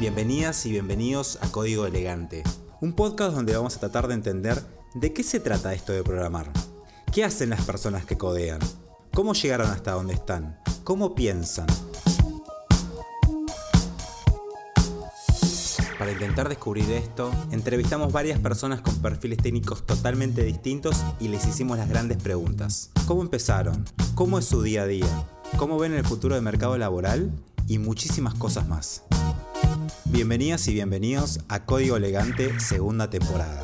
Bienvenidas y bienvenidos a Código Elegante, un podcast donde vamos a tratar de entender de qué se trata esto de programar. ¿Qué hacen las personas que codean? ¿Cómo llegaron hasta donde están? ¿Cómo piensan? Para intentar descubrir esto, entrevistamos varias personas con perfiles técnicos totalmente distintos y les hicimos las grandes preguntas. ¿Cómo empezaron? ¿Cómo es su día a día? ¿Cómo ven el futuro del mercado laboral? Y muchísimas cosas más. Bienvenidas y bienvenidos a Código Elegante segunda temporada.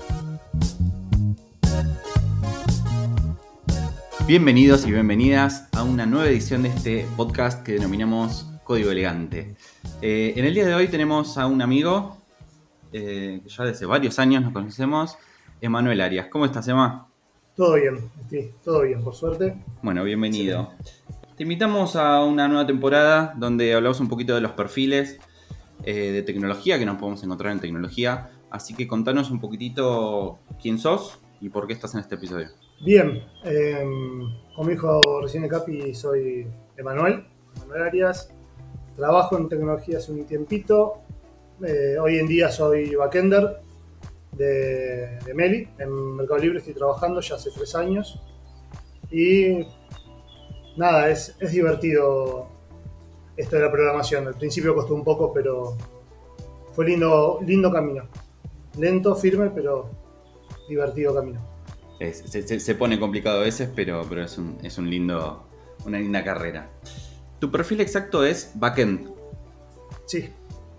Bienvenidos y bienvenidas a una nueva edición de este podcast que denominamos Código Elegante. Eh, en el día de hoy tenemos a un amigo eh, que ya desde varios años nos conocemos, Emanuel Arias. ¿Cómo estás, Emma? Todo bien, sí, todo bien, por suerte. Bueno, bienvenido. Te invitamos a una nueva temporada donde hablamos un poquito de los perfiles eh, de tecnología que nos podemos encontrar en tecnología. Así que contanos un poquitito quién sos y por qué estás en este episodio. Bien, eh, como dijo recién Capi, soy Emanuel, Emanuel Arias. Trabajo en tecnología hace un tiempito. Eh, hoy en día soy backender de, de Meli. En Mercado Libre estoy trabajando ya hace tres años. Y nada, es, es divertido esto de la programación. Al principio costó un poco, pero fue lindo, lindo camino. Lento, firme, pero divertido camino. Es- se, pone complicado a veces, pero, pero es, un, es un lindo, una linda carrera. Tu perfil exacto es backend. Sí.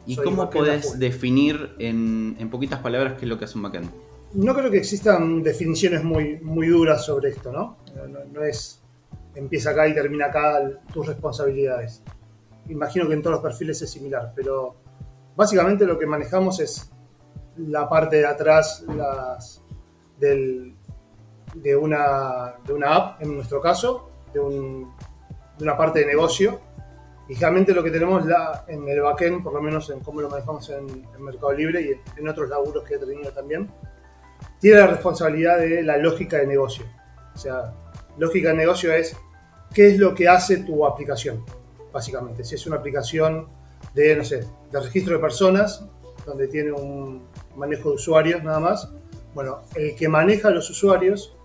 ¿Y cómo podés definir en, en poquitas palabras qué es lo que hace un backend? No creo que existan definiciones muy, muy duras sobre esto, ¿no? No, no- no es empieza acá y termina acá tus responsabilidades. Imagino que en todos los perfiles es similar, pero básicamente lo que manejamos es la parte de atrás del- de, una, de una app, en nuestro caso, de, un- de una parte de negocio. Y realmente lo que tenemos la, en el backend, por lo menos en cómo lo manejamos en, en Mercado Libre y en, en otros laburos que he tenido también, tiene la responsabilidad de la lógica de negocio. O sea, lógica de negocio es qué es lo que hace tu aplicación, básicamente. Si es una aplicación de, no sé, de registro de personas, donde tiene un manejo de usuarios nada más, bueno, el que maneja los usuarios,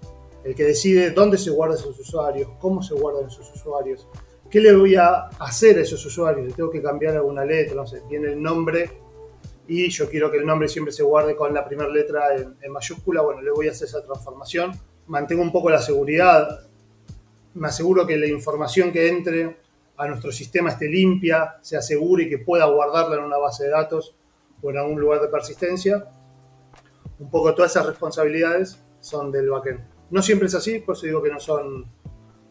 el que decide dónde se guardan esos usuarios, cómo se guardan esos usuarios, qué le voy a hacer a esos usuarios, le tengo que cambiar alguna letra, no sé, tiene el nombre y yo quiero que el nombre siempre se guarde con la primera letra en, en mayúscula, bueno, le voy a hacer esa transformación, mantengo un poco la seguridad, me aseguro que la información que entre a nuestro sistema esté limpia, sea segura y que pueda guardarla en una base de datos o en algún lugar de persistencia. Un poco todas esas responsabilidades son del backend. No siempre es así, por eso digo que no son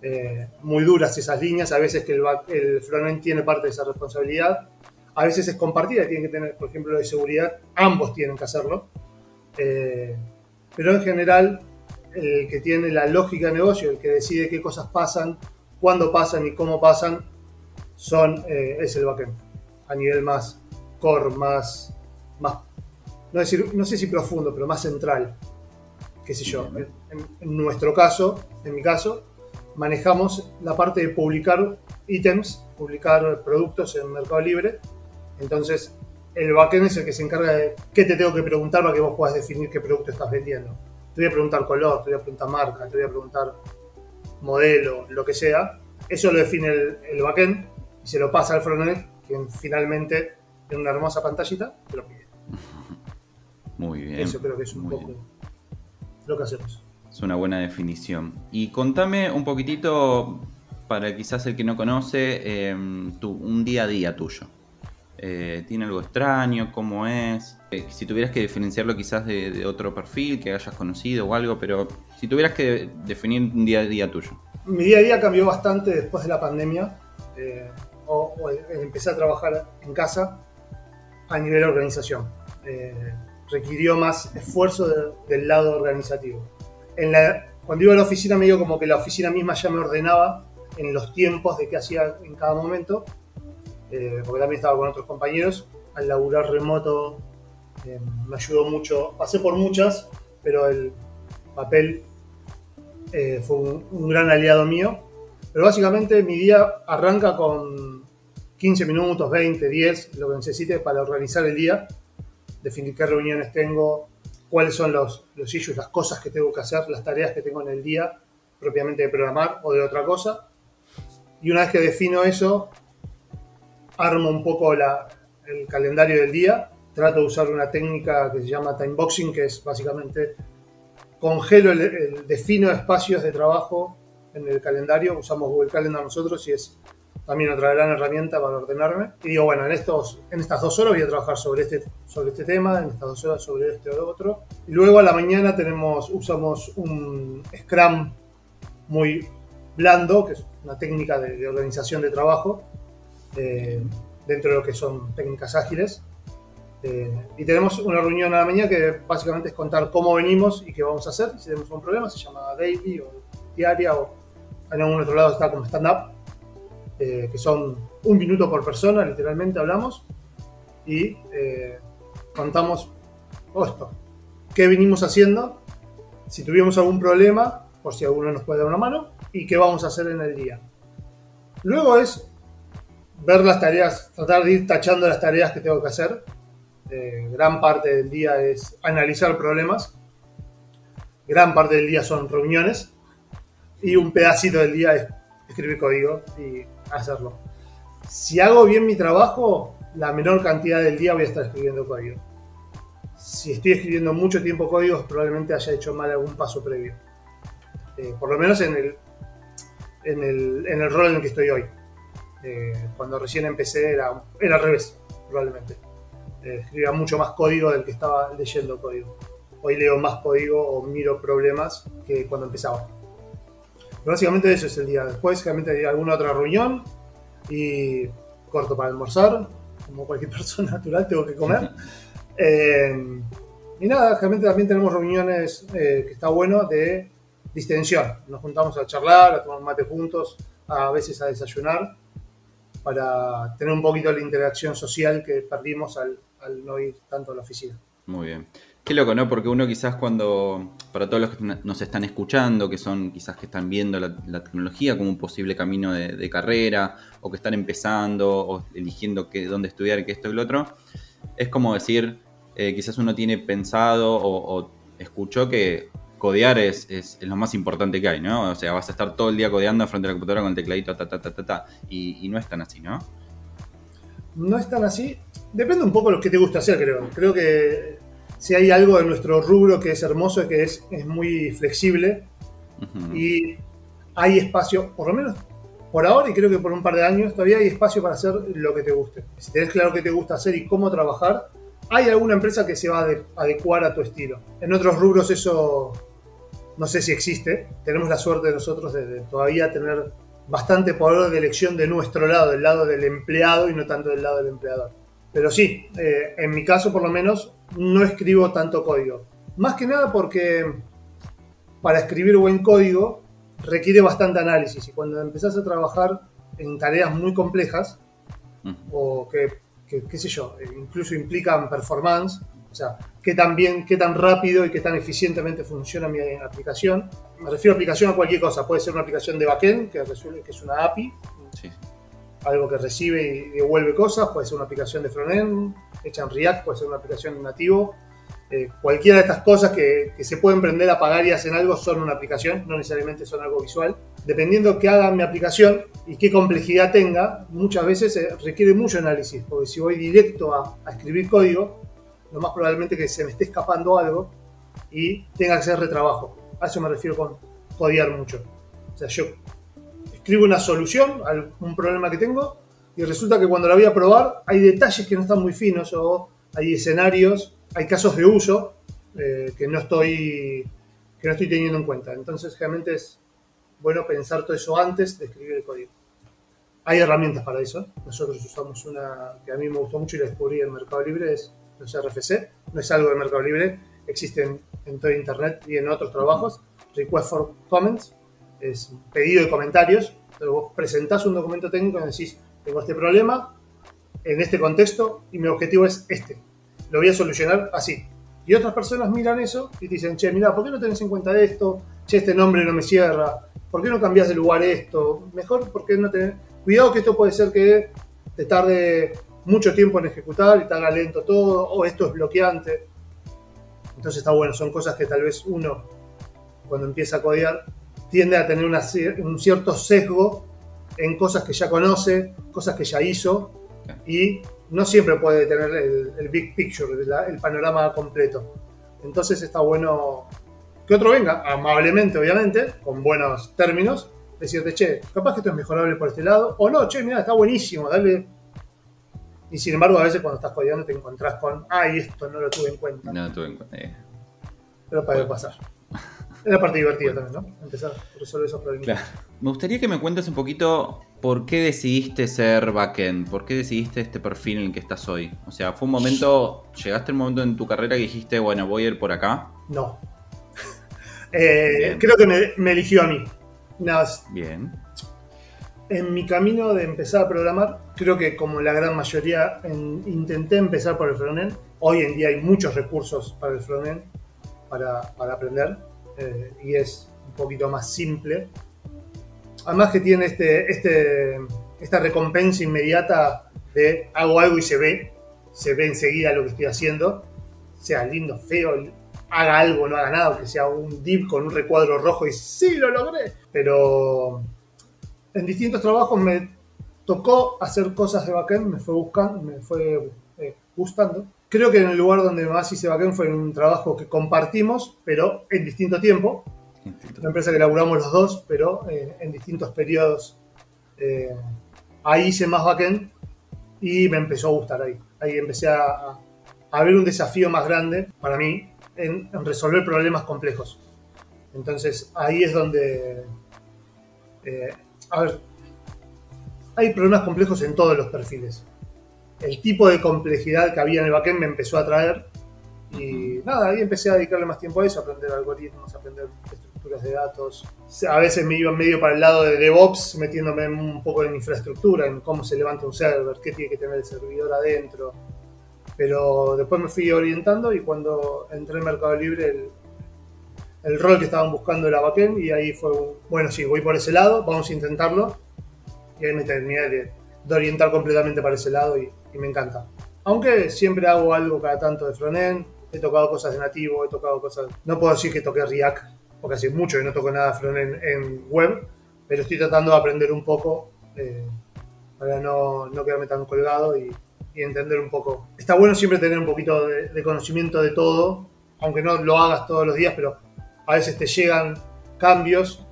eh, muy duras esas líneas. A veces que el, el frontend tiene parte de esa responsabilidad. A veces es compartida, tienen que tener, por ejemplo, lo de seguridad, ambos tienen que hacerlo. Eh, pero en general, el que tiene la lógica de negocio, el que decide qué cosas pasan, cuándo pasan y cómo pasan, son, eh, es el backend. A nivel más core, más, más no, decir, no sé si profundo, pero más central. Qué sé yo. En, en- nuestro caso, en mi caso, manejamos la parte de publicar ítems, publicar productos en Mercado Libre. Entonces, el backend es el que se encarga de qué te tengo que preguntar para que vos puedas definir qué producto estás vendiendo. Te voy a preguntar color, te voy a preguntar marca, te voy a preguntar modelo, lo que sea. Eso lo define el, el backend y se lo pasa al frontend, quien finalmente, en una hermosa pantallita, te lo pide. Muy bien. Eso creo que es un poco bien. lo que hacemos. Es una buena definición. Y contame un poquitito, para quizás el que no conoce, eh, tu- un día a día tuyo. Eh, ¿Tiene algo extraño? ¿Cómo es? Eh, si tuvieras que diferenciarlo quizás de, de otro perfil que hayas conocido o algo, pero si tuvieras que definir un día a día tuyo. Mi día a día cambió bastante después de la pandemia. eh, o, o empecé a trabajar en casa a nivel organización. Eh, requirió más esfuerzo de- del lado organizativo. En la- cuando iba a la oficina me digo como que la oficina misma ya me ordenaba en los tiempos de qué hacía en cada momento, eh, porque también estaba con otros compañeros. Al laburar remoto eh, me ayudó mucho. Pasé por muchas, pero el papel eh, fue un, gran aliado mío. Pero básicamente mi día arranca con 15 minutos, 20, 10, lo que necesite para organizar el día, definir qué reuniones tengo, cuáles son los, los issues, las cosas que tengo que hacer, las tareas que tengo en el día, propiamente de programar o de otra cosa. Y una vez que defino eso, armo un poco el calendario del día. Trato de usar una técnica que se llama timeboxing, que es básicamente congelo, el, defino espacios de trabajo en el calendario. Usamos Google Calendar nosotros y es también otra gran herramienta para ordenarme. Y digo, bueno, en, estos, en estas dos horas voy a trabajar sobre este, sobre este tema, en estas dos horas sobre este o otro. Y luego a la mañana tenemos, usamos un Scrum muy blando, que es una técnica de, organización de trabajo, eh, dentro de lo que son técnicas ágiles. Eh, y tenemos una reunión a la mañana que básicamente es contar cómo venimos y qué vamos a hacer. Si tenemos un problema, se llama daily o diaria o en algún otro lado está como stand-up, eh, que son un minuto por persona, literalmente hablamos, y eh, contamos todo esto. ¿Qué venimos haciendo? Si tuvimos algún problema, por si alguno nos puede dar una mano, y qué vamos a hacer en el día. Luego es ver las tareas, tratar de ir tachando las tareas que tengo que hacer eh, gran parte del día es analizar problemas, gran parte del día son reuniones y un pedacito del día es escribir código y hacerlo. Si hago bien mi trabajo, la menor cantidad del día voy a estar escribiendo código. Si estoy escribiendo mucho tiempo código, probablemente haya hecho mal algún paso previo. Eh, por lo menos en el, en el, en, el, rol en el que estoy hoy. Eh, cuando recién empecé era, era al revés, probablemente. Eh, escribía mucho más código del que estaba leyendo código. Hoy leo más código o miro problemas que cuando empezaba. Pero básicamente eso es el día. Después, realmente hay alguna otra reunión y corto para almorzar. Como cualquier persona natural, tengo que comer. Eh, y nada, realmente también tenemos reuniones eh, que está bueno de distensión. Nos juntamos a charlar, a tomar mate juntos, a veces a desayunar, para tener un poquito la interacción social que perdimos al, al no ir tanto a la oficina. Muy bien. Qué loco, ¿no? Porque uno quizás cuando, para todos los que nos están escuchando, que son quizás que están viendo la, tecnología como un posible camino de, carrera, o que están empezando, o eligiendo qué, dónde estudiar, qué esto y lo otro, es como decir, eh, quizás uno tiene pensado o, escuchó que codear es, es, lo más importante que hay, ¿no? O sea, vas a estar todo el día codeando frente a la computadora con el tecladito, ta, ta, ta, ta, ta, y, y no es tan así, ¿no? No es tan así, Depende un poco de lo que te gusta hacer, creo. Creo que si hay algo de nuestro rubro que es hermoso, es que es, es muy flexible y hay espacio, por lo menos por ahora y creo que por un par de años, todavía hay espacio para hacer lo que te guste. Si tenés claro qué te gusta hacer y cómo trabajar, hay alguna empresa que se va a adecuar a tu estilo. En otros rubros eso no sé si existe. Tenemos la suerte de nosotros de todavía tener bastante poder de elección de nuestro lado, del lado del empleado y no tanto del lado del empleador. Pero sí, eh, en mi caso por lo menos no escribo tanto código. Más que nada porque para escribir buen código requiere bastante análisis y cuando empezás a trabajar en tareas muy complejas o que, qué sé yo, eh, incluso implican performance, o sea, qué tan bien, qué tan rápido y qué tan eficientemente funciona mi aplicación. Me refiero a aplicación a cualquier cosa, puede ser una aplicación de backend que, que es una API, sí algo que recibe y devuelve cosas, puede ser una aplicación de frontend hecha en React, puede ser una aplicación nativo. Eh, cualquiera de estas cosas que, se pueden prender, apagar y hacen algo son una aplicación, no necesariamente son algo visual. Dependiendo qué haga mi aplicación y qué complejidad tenga, muchas veces eh, requiere mucho análisis, porque si voy directo a, a escribir código, lo más probablemente que se me esté escapando algo y tenga que hacer retrabajo. A eso me refiero con codiar mucho. O sea, yo escribo una solución a un problema que tengo y resulta que cuando la voy a probar hay detalles que no están muy finos o hay escenarios, hay casos de uso eh, que, no estoy, que no estoy teniendo en cuenta. Entonces, realmente es bueno pensar todo eso antes de escribir el código. Hay herramientas para eso. Nosotros usamos una que a mí me gustó mucho y la descubrí en Mercado Libre, es los RFC. No es algo de Mercado Libre, existen en todo Internet y en otros trabajos. Request for Comments, es pedido de comentarios, pero vos presentás un documento técnico y decís, tengo este problema en este contexto y mi objetivo es este. Lo voy a solucionar así. Y otras personas miran eso y dicen, che, mira, ¿por qué no tenés en cuenta esto? Che, este nombre no me cierra. ¿Por qué no cambias de lugar esto? Mejor, ¿por qué no tenés? Cuidado que esto puede ser que te tarde mucho tiempo en ejecutar y haga lento todo, o esto es bloqueante. Entonces está bueno, son cosas que tal vez uno, cuando empieza a codear, tiende a tener un cierto sesgo en cosas que ya conoce, cosas que ya hizo, y no siempre puede tener el, big picture, el panorama completo. Entonces está bueno que otro venga, amablemente obviamente, con buenos términos, decirte, che, capaz que esto es mejorable por este lado, o no, che, mira, está buenísimo, dale. Y sin embargo, a veces cuando estás codeando te encontrás con, ay, esto no lo tuve en cuenta. No lo tuve en cuenta. Eh. Pero puede pasar. Es la parte divertida también, ¿no? Empezar a resolver esos problemas. Claro. Me gustaría que me cuentes un poquito por qué decidiste ser backend, por qué decidiste este perfil en el que estás hoy. O sea, fue un momento, llegaste el momento en tu carrera que dijiste, bueno, voy a ir por acá. No. Eh, creo que me, eligió a mí. Bien. En mi camino de empezar a programar, creo que como la gran mayoría, intenté empezar por el frontend. Hoy en día hay muchos recursos para el frontend, para, para aprender, eh, y es un poquito más simple. Además que tiene este, este, esta recompensa inmediata de hago algo y se ve, se ve enseguida lo que estoy haciendo, sea lindo, feo, haga algo, no haga nada, que sea un div con un recuadro rojo y sí lo logré. Pero en distintos trabajos me tocó hacer cosas de backend, me fue buscando, me fue eh, gustando. Creo que en el lugar donde más hice backend fue en un trabajo que compartimos, pero en distinto tiempo. Una empresa que laburamos los dos, pero eh, en distintos periodos. Eh, ahí hice más backend y me empezó a gustar ahí. Ahí empecé a, a ver un desafío más grande para mí en, resolver problemas complejos. Entonces ahí es donde, eh, a ver, hay problemas complejos en todos los perfiles. El tipo de complejidad que había en el backend me empezó a atraer y nada, ahí empecé a dedicarle más tiempo a eso, a aprender algoritmos, a aprender estructuras de datos. A veces me iba medio para el lado de DevOps, metiéndome un poco en infraestructura, en cómo se levanta un server, qué tiene que tener el servidor adentro, pero después me fui orientando y cuando entré en Mercado Libre el, rol que estaban buscando era backend y ahí fue bueno, sí, voy por ese lado, vamos a intentarlo. Y ahí me terminé de, orientar completamente para ese lado y, me encanta. Aunque siempre hago algo cada tanto de frontend, he tocado cosas de nativo, he tocado cosas... No puedo decir que toqué React, porque hace mucho que no toco nada de frontend en web, pero estoy tratando de aprender un poco eh, para no, no quedarme tan colgado y, y entender un poco. Está bueno siempre tener un poquito de, conocimiento de todo, aunque no lo hagas todos los días, pero a veces te llegan cambios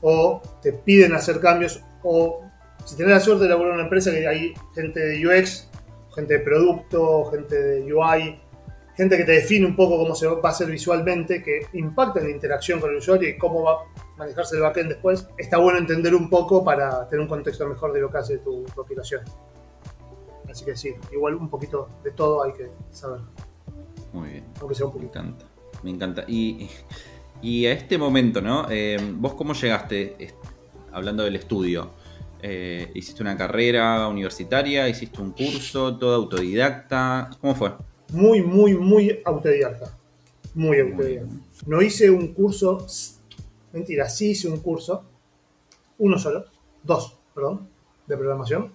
o te piden hacer cambios o si tenés la suerte de laburar en una empresa que hay gente de UX, gente de producto, gente de UI, gente que te define un poco cómo se va a hacer visualmente, que impacta en la interacción con el usuario y cómo va a manejarse el backend después, está bueno entender un poco para tener un contexto mejor de lo que hace tu, tu aplicación. Así que sí, igual un poquito de todo hay que saber. Muy bien. Aunque sea un poquito. Me encanta. Me encanta. Y, y a este momento, ¿no? Eh, ¿Vos cómo llegaste, hablando del estudio? Eh, ¿Hiciste una carrera universitaria? ¿Hiciste un curso? ¿Todo autodidacta? ¿Cómo fue? Muy, muy, muy autodidacta. Muy autodidacta. No hice un curso. Mentira, sí hice un curso. Uno solo. Dos, perdón. De programación.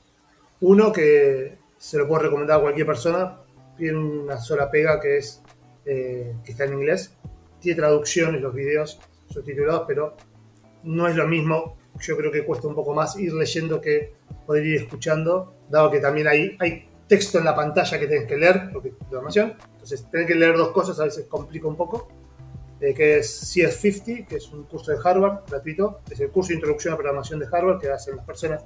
Uno que se lo puedo recomendar a cualquier persona. Tiene una sola pega que es eh, que está en inglés. Tiene traducciones los videos subtitulados, pero no es lo mismo. Yo creo que cuesta un poco más ir leyendo que poder ir escuchando, dado que también hay, hay texto en la pantalla que tienes que leer, porque programación. Entonces, tener que leer dos cosas a veces complica un poco. Eh, que es CS50, que es un curso de Harvard gratuito. Es el curso de introducción a programación de Harvard que hacen las personas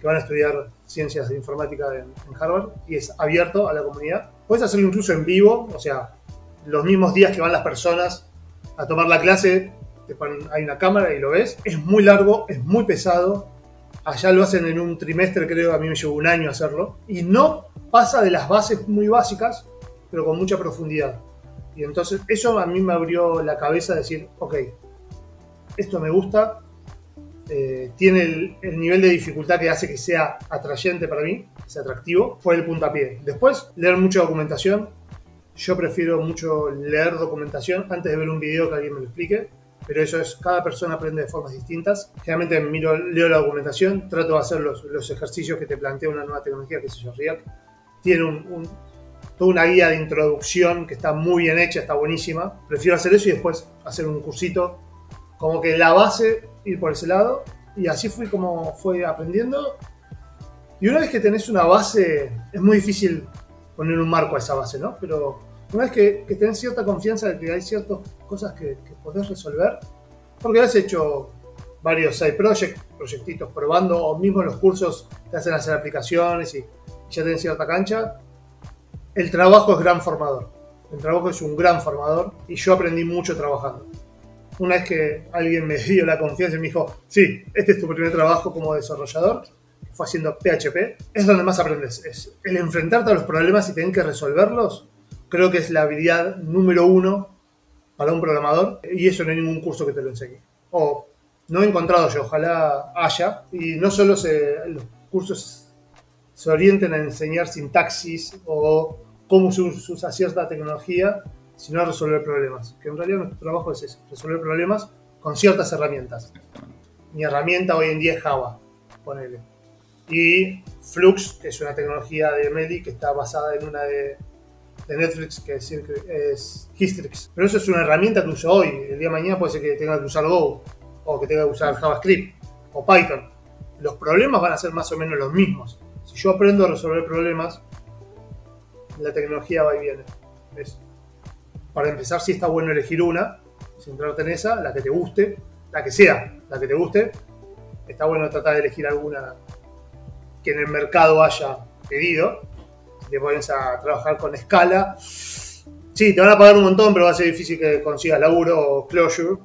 que van a estudiar ciencias de informática en, Harvard y es abierto a la comunidad. Puedes hacerlo incluso en vivo, o sea, los mismos días que van las personas a tomar la clase, hay una cámara y lo ves. Es muy largo, es muy pesado. Allá lo hacen en un trimestre, creo, a mí me llevó un año hacerlo. Y no pasa de las bases muy básicas, pero con mucha profundidad. Y entonces eso a mí me abrió la cabeza de decir, ok, esto me gusta, eh, tiene el, nivel de dificultad que hace que sea atrayente para mí, sea atractivo, fue el puntapié. Después, leer mucha documentación. Yo prefiero mucho leer documentación antes de ver un video que alguien me lo explique. Pero eso es, cada persona aprende de formas distintas. Generalmente miro, leo la documentación, trato de hacer los, los ejercicios que te plantea una nueva tecnología, que se llama React. Tiene un, toda una guía de introducción que está muy bien hecha, está buenísima. Prefiero hacer eso y después hacer un cursito, como que la base, ir por ese lado. Y así fui como fue aprendiendo. Y una vez que tenés una base, es muy difícil poner un marco a esa base, ¿no? Pero una vez que, que tenés cierta confianza de que hay ciertas cosas que, que podés resolver, porque has hecho varios side projects, proyectitos probando, o mismo los cursos te hacen hacer aplicaciones y ya tenés cierta cancha, el trabajo es gran formador. El trabajo es un gran formador y yo aprendí mucho trabajando. Una vez que alguien me dio la confianza y me dijo, sí, este es tu primer trabajo como desarrollador, fue haciendo PHP, es donde más aprendes. Es el enfrentarte a los problemas y tener que resolverlos creo que es la habilidad número uno para un programador y eso no hay ningún curso que te lo enseñe. O no he encontrado yo, ojalá haya, y no solo se, los cursos se orienten a enseñar sintaxis o cómo se usa cierta tecnología, sino a resolver problemas. Que en realidad nuestro trabajo es eso, resolver problemas con ciertas herramientas. Mi herramienta hoy en día es Java, ponele. Y Flux, que es una tecnología de Meli que está basada en una de de Netflix que es, es Histrix. Pero eso es una herramienta que uso hoy. El día de mañana puede ser que tenga que usar Go, o que tenga que usar JavaScript, o Python. Los problemas van a ser más o menos los mismos. Si yo aprendo a resolver problemas, la tecnología va y viene. Para empezar, si está bueno elegir una, centrarte en esa, la que te guste, la que sea, la que te guste. Está bueno tratar de elegir alguna que en el mercado haya pedido te pones a trabajar con escala. Sí, te van a pagar un montón, pero va a ser difícil que consigas laburo o Clojure.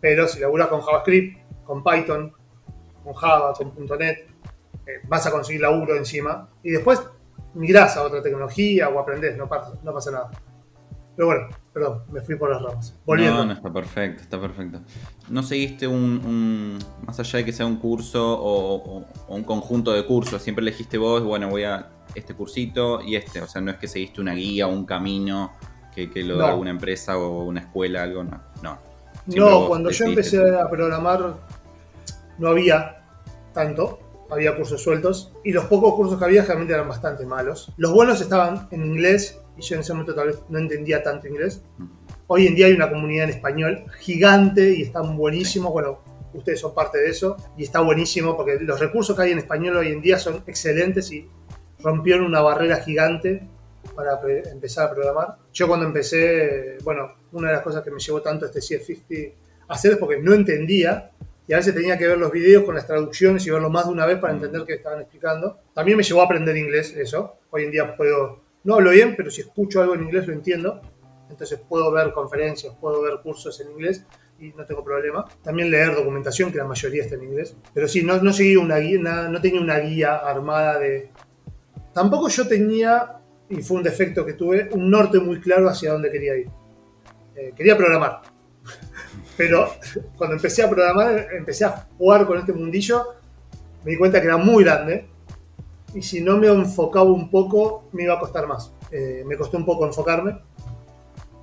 Pero si laburas con JavaScript, con Python, con Java, con .NET, eh, vas a conseguir laburo encima. Y después migrás a otra tecnología o aprendés, no pasa, nada. Pero bueno, perdón, me fui por las ramas. Volviendo. Está perfecto, está perfecto. ¿No seguiste un, más allá de que sea un curso o, o, un conjunto de cursos, siempre elegiste vos, bueno, voy a este cursito y este. O sea, no es que seguiste una guía o un camino que, lo da una empresa o una escuela, algo, no. No, no cuando yo empecé a programar no había tanto, había cursos sueltos y los pocos cursos que había realmente eran bastante malos. Los buenos estaban en inglés y yo en ese momento tal vez no entendía tanto inglés. Hoy en día hay una comunidad en español gigante y están buenísimos. Bueno, ustedes son parte de eso y está buenísimo porque los recursos que hay en español hoy en día son excelentes y rompieron una barrera gigante para empezar a programar. Yo cuando empecé, bueno, una de las cosas que me llevó tanto este CF50 a hacer es porque no entendía y a veces tenía que ver los videos con las traducciones y verlo más de una vez para entender qué estaban explicando. También me llevó a aprender inglés eso. Hoy en día puedo, no hablo bien, pero si escucho algo en inglés lo entiendo. Entonces puedo ver conferencias, puedo ver cursos en inglés y no tengo problema. También leer documentación, que la mayoría está en inglés. Pero sí, no, no seguí una guía, no tenía una guía armada de Tampoco yo tenía, y fue un defecto que tuve, un norte muy claro hacia dónde quería ir. Eh, quería programar. Pero cuando empecé a programar, empecé a jugar con este mundillo, me di cuenta que era muy grande. Y si no me enfocaba un poco, me iba a costar más. Eh, me costó un poco enfocarme.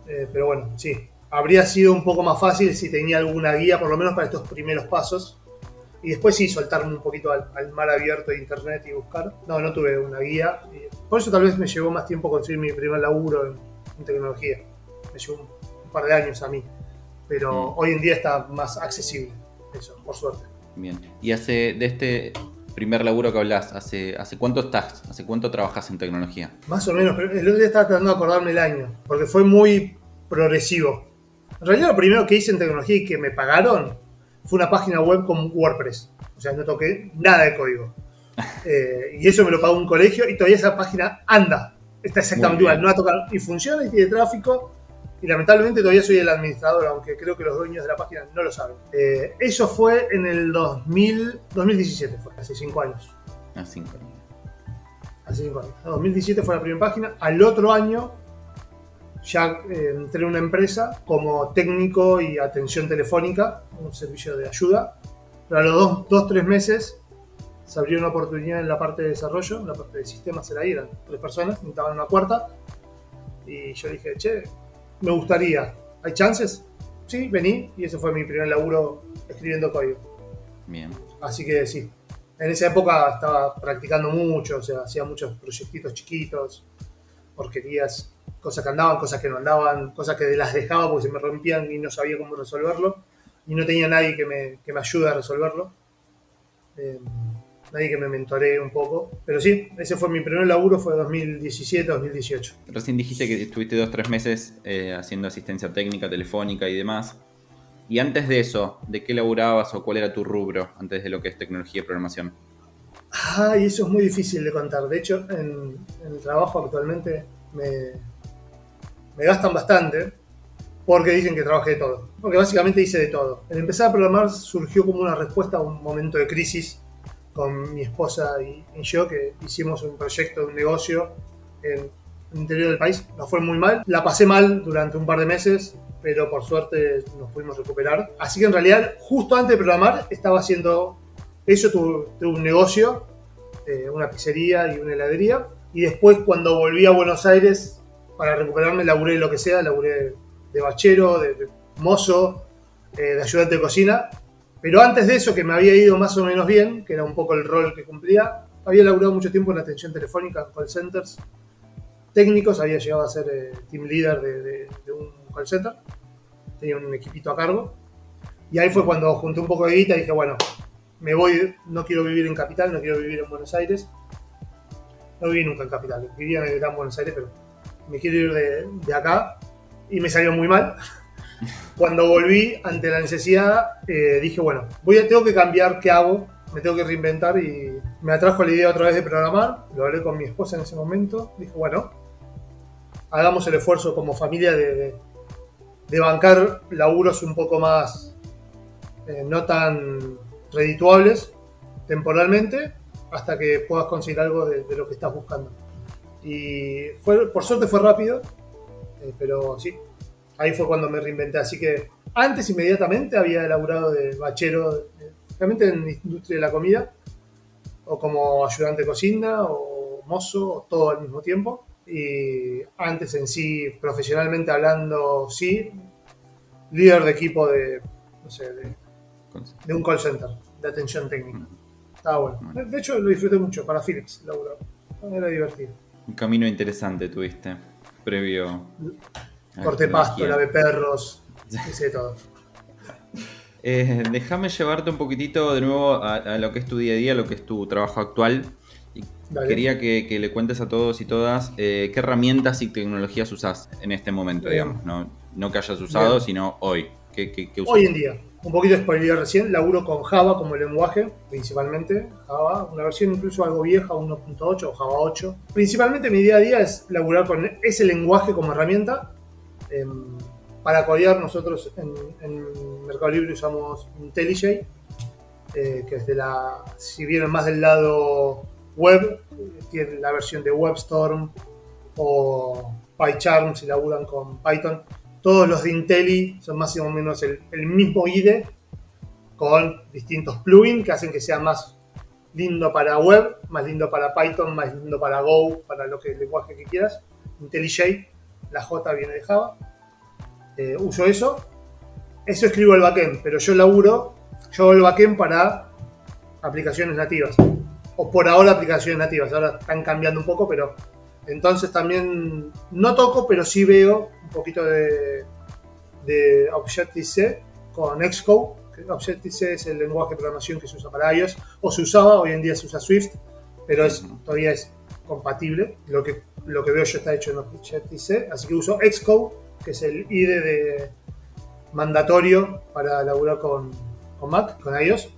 Eh, pero bueno, sí. Habría sido un poco más fácil si tenía alguna guía, por lo menos para estos primeros pasos y después sí soltarme un poquito al, mar abierto de internet y buscar. No, no tuve una guía. Por eso tal vez me llevó más tiempo conseguir mi primer laburo en, tecnología. Me llevó un, par de años a mí. Pero mm. hoy en día está más accesible. Eso, por suerte. Bien. Y hace de este primer laburo que hablas, ¿hace, hace cuánto estás? ¿Hace cuánto trabajas en tecnología? Más o menos, pero el otro día estaba tratando de acordarme el año, porque fue muy progresivo. En realidad lo primero que hice en tecnología y que me pagaron fue una página web con WordPress. O sea, no toqué nada de código. Eh, y eso me lo pagó un colegio y todavía esa página anda. Está exactamente igual, no ha tocado y funciona y tiene tráfico. Y lamentablemente todavía soy el administrador, aunque creo que los dueños de la página no lo saben. Eh, eso fue en el 2000, 2017, fue, hace 5 años. Hace 5 años. Hace 5 años. 2017 fue la primera página. Al otro año ya eh, entré en una empresa como técnico y atención telefónica, un servicio de ayuda. Pero a los dos, dos tres meses se abrió una oportunidad en la parte de desarrollo, en la parte de sistemas era ahí, eran tres personas, necesitaban una cuarta. Y yo dije, che, me gustaría, ¿hay chances? sí, vení y ese fue mi primer laburo escribiendo código. Bien. Así que sí, en esa época estaba practicando mucho, o sea, hacía muchos proyectitos chiquitos, porquerías, cosas que andaban, cosas que no andaban, cosas que las dejaba porque se me rompían y no sabía cómo resolverlo. Y no tenía nadie que me, que me ayude a resolverlo. Eh, nadie que me mentoree un poco. Pero sí, ese fue mi primer laburo, fue 2017-2018. Recién dijiste que estuviste dos, tres meses eh, haciendo asistencia técnica, telefónica y demás. Y antes de eso, ¿de qué laburabas o cuál era tu rubro antes de lo que es tecnología y programación? Ah, y eso es muy difícil de contar. De hecho, en, el trabajo actualmente me, me gastan bastante porque dicen que trabajé de todo. Porque básicamente hice de todo. El empezar a programar surgió como una respuesta a un momento de crisis con mi esposa y, yo, que hicimos un proyecto, un negocio en el interior del país. Nos fue muy mal. La pasé mal durante un par de meses, pero por suerte nos pudimos recuperar. Así que en realidad, justo antes de programar, estaba haciendo eso, tuve, un negocio, eh, una pizzería y una heladería. Y después, cuando volví a Buenos Aires, para recuperarme, laburé lo que sea, laburé de bachero, de, mozo, eh, de ayudante de cocina pero antes de eso, que me había ido más o menos bien, que era un poco el rol que cumplía, había laburado mucho tiempo en atención telefónica, call centers técnicos, había llegado a ser eh, team leader de, un call center, tenía un equipito a cargo. Y ahí fue cuando junté un poco de guita y dije, bueno, me voy, no quiero vivir en Capital, no quiero vivir en Buenos Aires. No viví nunca en Capital, vivía en el Gran Buenos Aires, pero me quiero ir de, de acá. Y me salió muy mal. Cuando volví ante la necesidad, eh, dije, bueno, voy a, tengo que cambiar qué hago, me tengo que reinventar y me atrajo la idea otra vez de programar. Lo hablé con mi esposa en ese momento. Dije, bueno, hagamos el esfuerzo como familia de, de, bancar laburos un poco más eh, no tan redituables temporalmente hasta que puedas conseguir algo de, lo que estás buscando. Y fue, por suerte fue rápido, eh, pero sí, ahí fue cuando me reinventé. Así que antes, inmediatamente, había elaborado de bachero, realmente en la industria de la comida, o como ayudante de cocina, o mozo, o todo al mismo tiempo. Y antes en sí, profesionalmente hablando, sí, líder de equipo de, no sé, de, un call center, de atención técnica. Estaba bueno. De hecho, lo disfruté mucho para Philips, laburar. Era divertido. Un camino interesante tuviste, previo Corte pasto, lave perros, hice todo. Eh, déjame llevarte un poquitito de nuevo a, lo que es tu día a día, lo que es tu trabajo actual. Y quería que, le cuentes a todos y todas eh, qué herramientas y tecnologías usás en este momento, digamos. No, no que hayas usado, sino hoy. ¿Qué, qué, Hoy en día. Un poquito spoiler recién. Laburo con Java como lenguaje, principalmente. Java, una versión incluso algo vieja, 1.8 o Java 8. Principalmente mi día a día es laburar con ese lenguaje como herramienta Em, para codear nosotros en, Mercado Libre usamos IntelliJ, eh, que es de la, si vienen más del lado web, tiene la versión de WebStorm o PyCharm si laburan con Python. Todos los de Intelli son más o menos el, mismo IDE con distintos plugins que hacen que sea más lindo para web, más lindo para Python, más lindo para Go, para lo que el lenguaje que quieras. IntelliJ la J viene de Java. Eh, uso eso. Eso escribo el backend, pero yo laburo, yo hago el backend para aplicaciones nativas. O por ahora aplicaciones nativas. Ahora están cambiando un poco, pero entonces también no toco, pero sí veo un poquito de, de Objective-C con Xcode. Objective-C es el lenguaje de programación que se usa para iOS, o se usaba, hoy en día se usa Swift, pero es, todavía es compatible. Lo que, lo que veo yo está hecho en Objective-C, así que uso Xcode, que es el IDE de mandatorio para laburar con, con Mac, con iOS.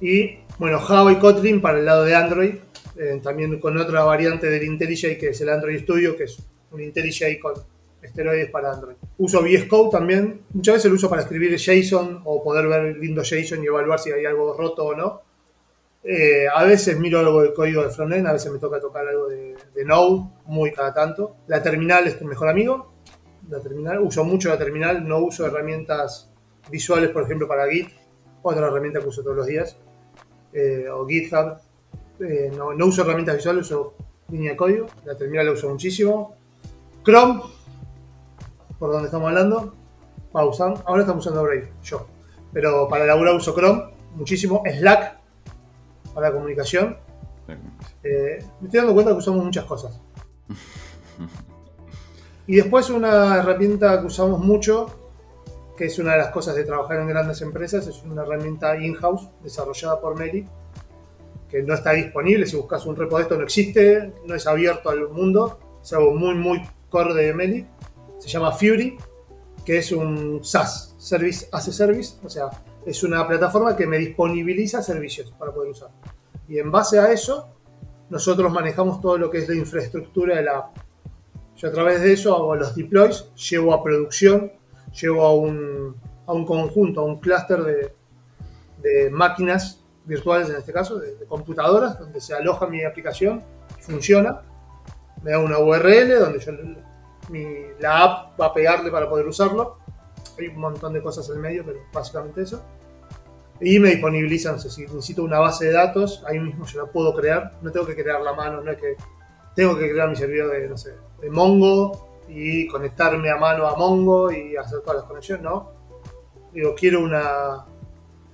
Y bueno, Java y Kotlin para el lado de Android, eh, también con otra variante del IntelliJ que es el Android Studio, que es un IntelliJ con esteroides para Android. Uso VS Code también, muchas veces lo uso para escribir JSON o poder ver lindo JSON y evaluar si hay algo roto o no. Eh, a veces miro algo de código de frontend, a veces me toca tocar algo de, Node, muy cada tanto. La terminal es tu mejor amigo. La terminal, uso mucho la terminal, no uso herramientas visuales, por ejemplo, para Git, otra herramienta que uso todos los días, eh, o GitHub. Eh, no, no, uso herramientas visuales, uso línea de código. La terminal la uso muchísimo. Chrome, por donde estamos hablando. usando, ahora estamos usando Brave, yo. Pero para laburar uso Chrome, muchísimo. Slack, para la comunicación. Eh, me estoy dando cuenta que usamos muchas cosas. Y después una herramienta que usamos mucho, que es una de las cosas de trabajar en grandes empresas, es una herramienta in-house desarrollada por Meli, que no está disponible. Si buscas un repo de esto, no existe, no es abierto al mundo, es algo muy, muy core de Meli. Se llama Fury, que es un SaaS, Service as a Service, o sea, es una plataforma que me disponibiliza servicios para poder usar. Y en base a eso, nosotros manejamos todo lo que es la infraestructura de la app. Yo a través de eso hago los deploys, llevo a producción, llevo a un, a un conjunto, a un clúster de, de, máquinas virtuales, en este caso, de, computadoras, donde se aloja mi aplicación, funciona, me da una URL donde yo, la app va a pegarle para poder usarlo. Hay un montón de cosas en medio, pero básicamente eso. Y me disponibilizan, si necesito una base de datos, ahí mismo yo la puedo crear, no tengo que crear la mano, no es que tengo que crear mi servidor de, no sé, de Mongo y conectarme a mano a Mongo y hacer todas las conexiones, ¿no? Digo, quiero una,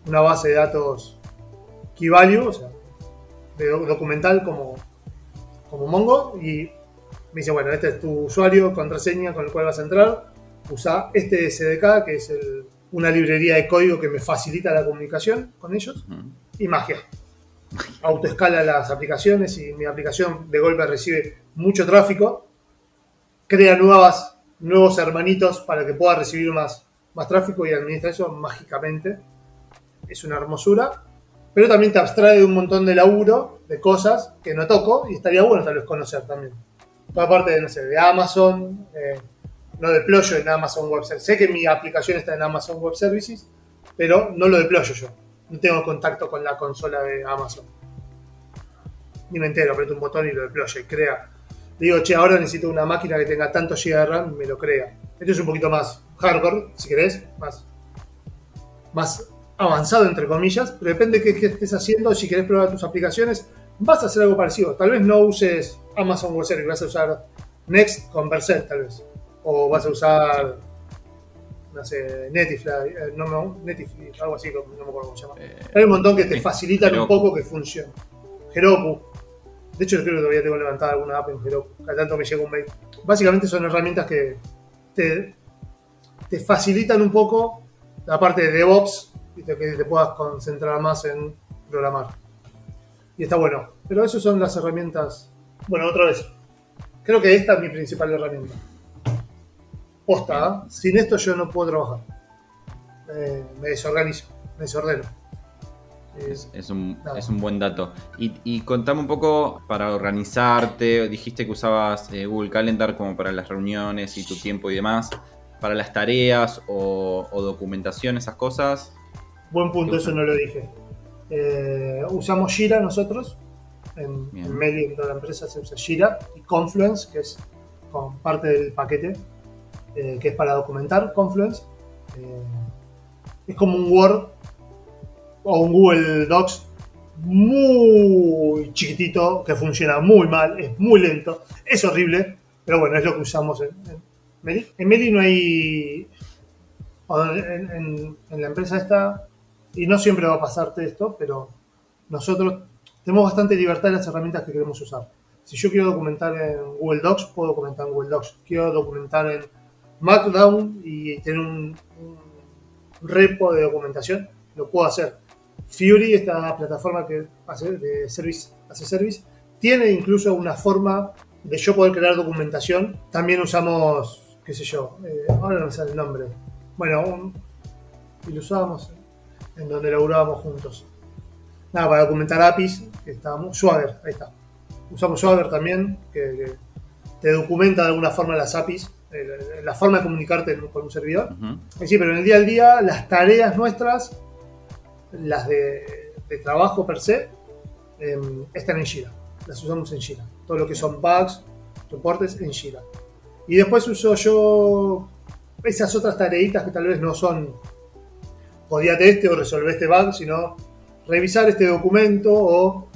una base de datos key value, o sea, de documental como, como Mongo y me dice, bueno, este es tu usuario, contraseña con el cual vas a entrar, usa este SDK, que es una librería de código que me facilita la comunicación con ellos, y magia. Autoescala las aplicaciones y mi aplicación de golpe recibe mucho tráfico, crea nuevas, nuevos hermanitos para que pueda recibir más, más tráfico y administra eso mágicamente. Es una hermosura, pero también te abstrae de un montón de laburo, de cosas que no toco y estaría bueno tal vez conocer también. Toda parte de, no sé, de Amazon, eh, no deployo en Amazon Web Services. Sé que mi aplicación está en Amazon Web Services, pero no lo deployo yo no tengo contacto con la consola de Amazon. Ni me entero, aprieto un botón y lo deploya y crea. Digo, che, ahora necesito una máquina que tenga tanto GB de RAM, me lo crea. Esto es un poquito más hardcore, si querés, más, más avanzado, entre comillas, pero depende de qué, estés haciendo. Si querés probar tus aplicaciones, vas a hacer algo parecido. Tal vez no uses Amazon Web vas a usar Next con tal vez. O vas a usar no sé, Netifly, eh, no, Netifly, algo así, no me acuerdo cómo se llama. Eh, Hay un montón que te facilitan un poco que funcione. Heroku. De hecho, creo que todavía tengo levantada alguna app en Heroku. Cada tanto me llega un mail. Básicamente son herramientas que te, te facilitan un poco la parte de DevOps y que te puedas concentrar más en programar. Y está bueno. Pero esas son las herramientas. Bueno, otra vez. Creo que esta es mi principal herramienta. Posta, ¿eh? sin esto yo no puedo trabajar. me desorganizo, me desordeno. Es, un, buen dato. Y, contame un poco para organizarte. Dijiste que usabas eh, Google Calendar como para las reuniones y tu tiempo y demás. Para las tareas o, documentación, esas cosas. Buen punto, eso no lo dije. Eh, usamos Jira nosotros. En, en en toda la empresa se usa Jira y Confluence, que es parte del paquete eh, que es para documentar Confluence. Eh, es como un Word o un Google Docs muy chiquitito, que funciona muy mal, es muy lento, es horrible, pero bueno, es lo que usamos en, Meli. En Meli no hay, en, en, la empresa esta, y no siempre va a pasarte esto, pero nosotros tenemos bastante libertad en las herramientas que queremos usar. Si yo quiero documentar en Google Docs, puedo documentar en Google Docs. Quiero documentar en Markdown y tener un, repo de documentación, lo puedo hacer. Fury, esta plataforma que hace de service, hace service, tiene incluso una forma de yo poder crear documentación. También usamos, qué sé yo, eh, ahora no me el nombre. Bueno, y lo usábamos en donde laburábamos juntos. Nada, para documentar APIs, que estábamos, Swagger, ahí está. Usamos Swagger también, que te documenta de alguna forma las APIs eh, la forma de comunicarte con un servidor. Sí, pero en el día a día, las tareas nuestras, las de, trabajo per se, em, están en Jira. Las usamos en Jira. Todo lo que son bugs, reportes en Jira. Y después uso yo esas otras tareitas que tal vez no son jodíate este o resolver este bug, sino revisar este documento o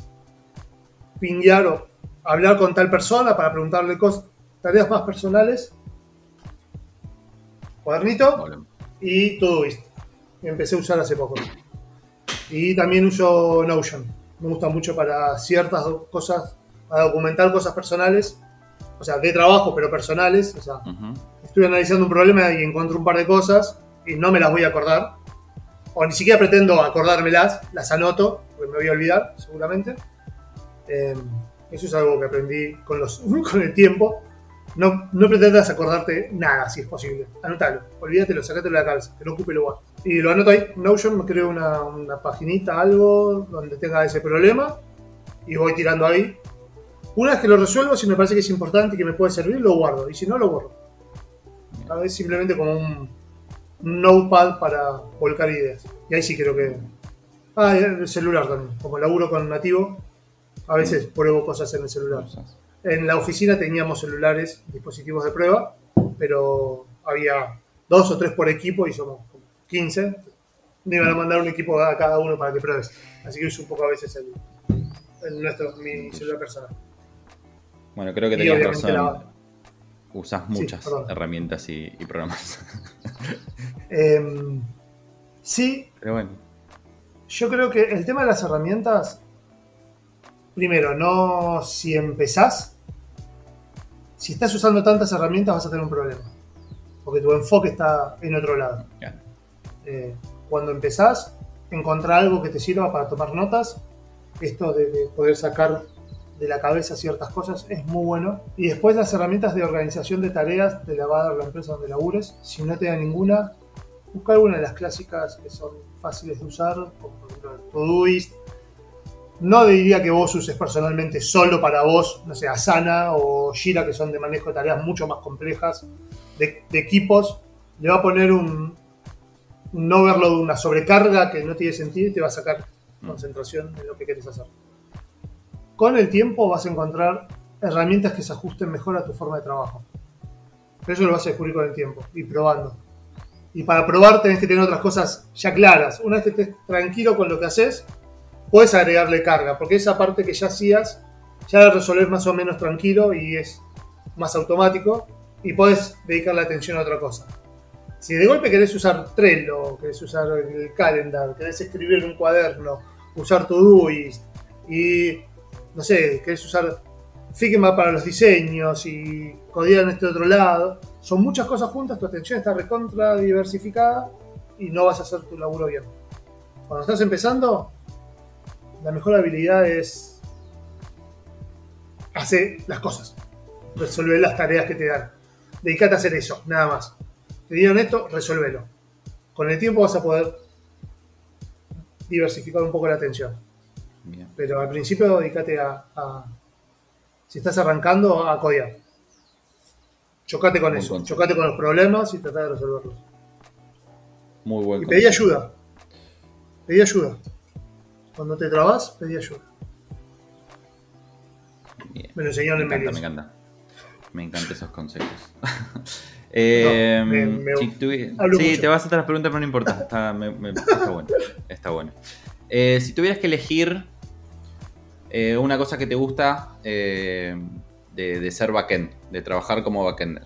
pinguear o hablar con tal persona para preguntarle cosas, tareas más personales cuadernito, y Todoist. Empecé a usar hace poco. Y también uso Notion. Me gusta mucho para ciertas cosas, para documentar cosas personales, o sea, de trabajo, pero personales. O sea, estoy analizando un problema y encuentro un par de cosas y no me las voy a acordar. O ni siquiera pretendo acordármelas, las anoto, porque me voy a olvidar, seguramente. Em, eso es algo que aprendí con, el tiempo. No, no pretendas acordarte nada, si es posible. Anótalo, olvídatelo, sacátelo de la cabeza, que no ocupe lugar. Y lo anoto ahí. Notion me creo una, una paginita, algo, donde tenga ese problema. Y voy tirando ahí. Una vez que lo resuelvo, si me parece que es importante y que me puede servir, lo guardo. Y si no, lo borro. A veces simplemente como un, un notepad para volcar ideas. Y ahí sí creo que. Ah, el celular también. Como laburo con nativo, a veces pruebo cosas en el celular. En la oficina teníamos celulares, dispositivos de prueba, pero había dos o tres por equipo y somos 15. Me iban a mandar un equipo a cada uno para que pruebes. Así que uso un poco a veces el, nuestro, mi celular personal. Bueno, creo que tenías razón. Usas muchas herramientas y, programas. Em, sí. Pero bueno. Yo creo que el tema de las herramientas, primero, no si empezás, si estás usando tantas herramientas vas a tener un problema. Porque tu enfoque está en otro lado. Eh, cuando empezás, encontrar algo que te sirva para tomar notas. Esto de, poder sacar de la cabeza ciertas cosas es muy bueno. Y después las herramientas de organización de tareas de la va a la empresa donde labures. Si no te da ninguna, busca alguna de las clásicas que son fáciles de usar, como por ejemplo Todoist, no diría que vos uses personalmente solo para vos, no sé, Asana o Jira, que son de manejo de tareas mucho más complejas, de, equipos. Le va a poner un, un overload, una sobrecarga que no tiene sentido y te va a sacar mm. concentración en lo que quieres hacer. Con el tiempo vas a encontrar herramientas que se ajusten mejor a tu forma de trabajo. Pero eso lo vas a descubrir con el tiempo y probando. Y para probar tenés que tener otras cosas ya claras. Una vez que estés tranquilo con lo que haces, puedes agregarle carga, porque esa parte que ya hacías, ya la resolvés más o menos tranquilo y es más automático y puedes dedicarle atención a otra cosa. Si de golpe querés usar Trello, querés usar el calendar, querés escribir en un cuaderno, usar Todoist y, no sé, querés usar Figma para los diseños y codiar en este otro lado, son muchas cosas juntas, tu atención está recontra diversificada y no vas a hacer tu laburo bien. Cuando estás empezando, la mejor habilidad es hacer las cosas, resolver las tareas que te dan. Dedicate a hacer eso, nada más. Te dieron esto, resuélvelo. Con el tiempo vas a poder diversificar un poco la atención. Pero al principio dedícate a, si estás arrancando, a codiar. Chocate con eso, chocate con los problemas y trata de resolverlos. Muy bueno. Y pedí ayuda. Pedí ayuda. Cuando te trabas, pedí ayuda. Me lo enseñaron en Me encanta. Me encantan esos consejos. eh, sí, te vas a hacer las preguntas, pero no importa. Está, bueno. Está bueno. Eh, si tuvieras que elegir eh, una cosa que te gusta eh, de, ser backend, de trabajar como backender,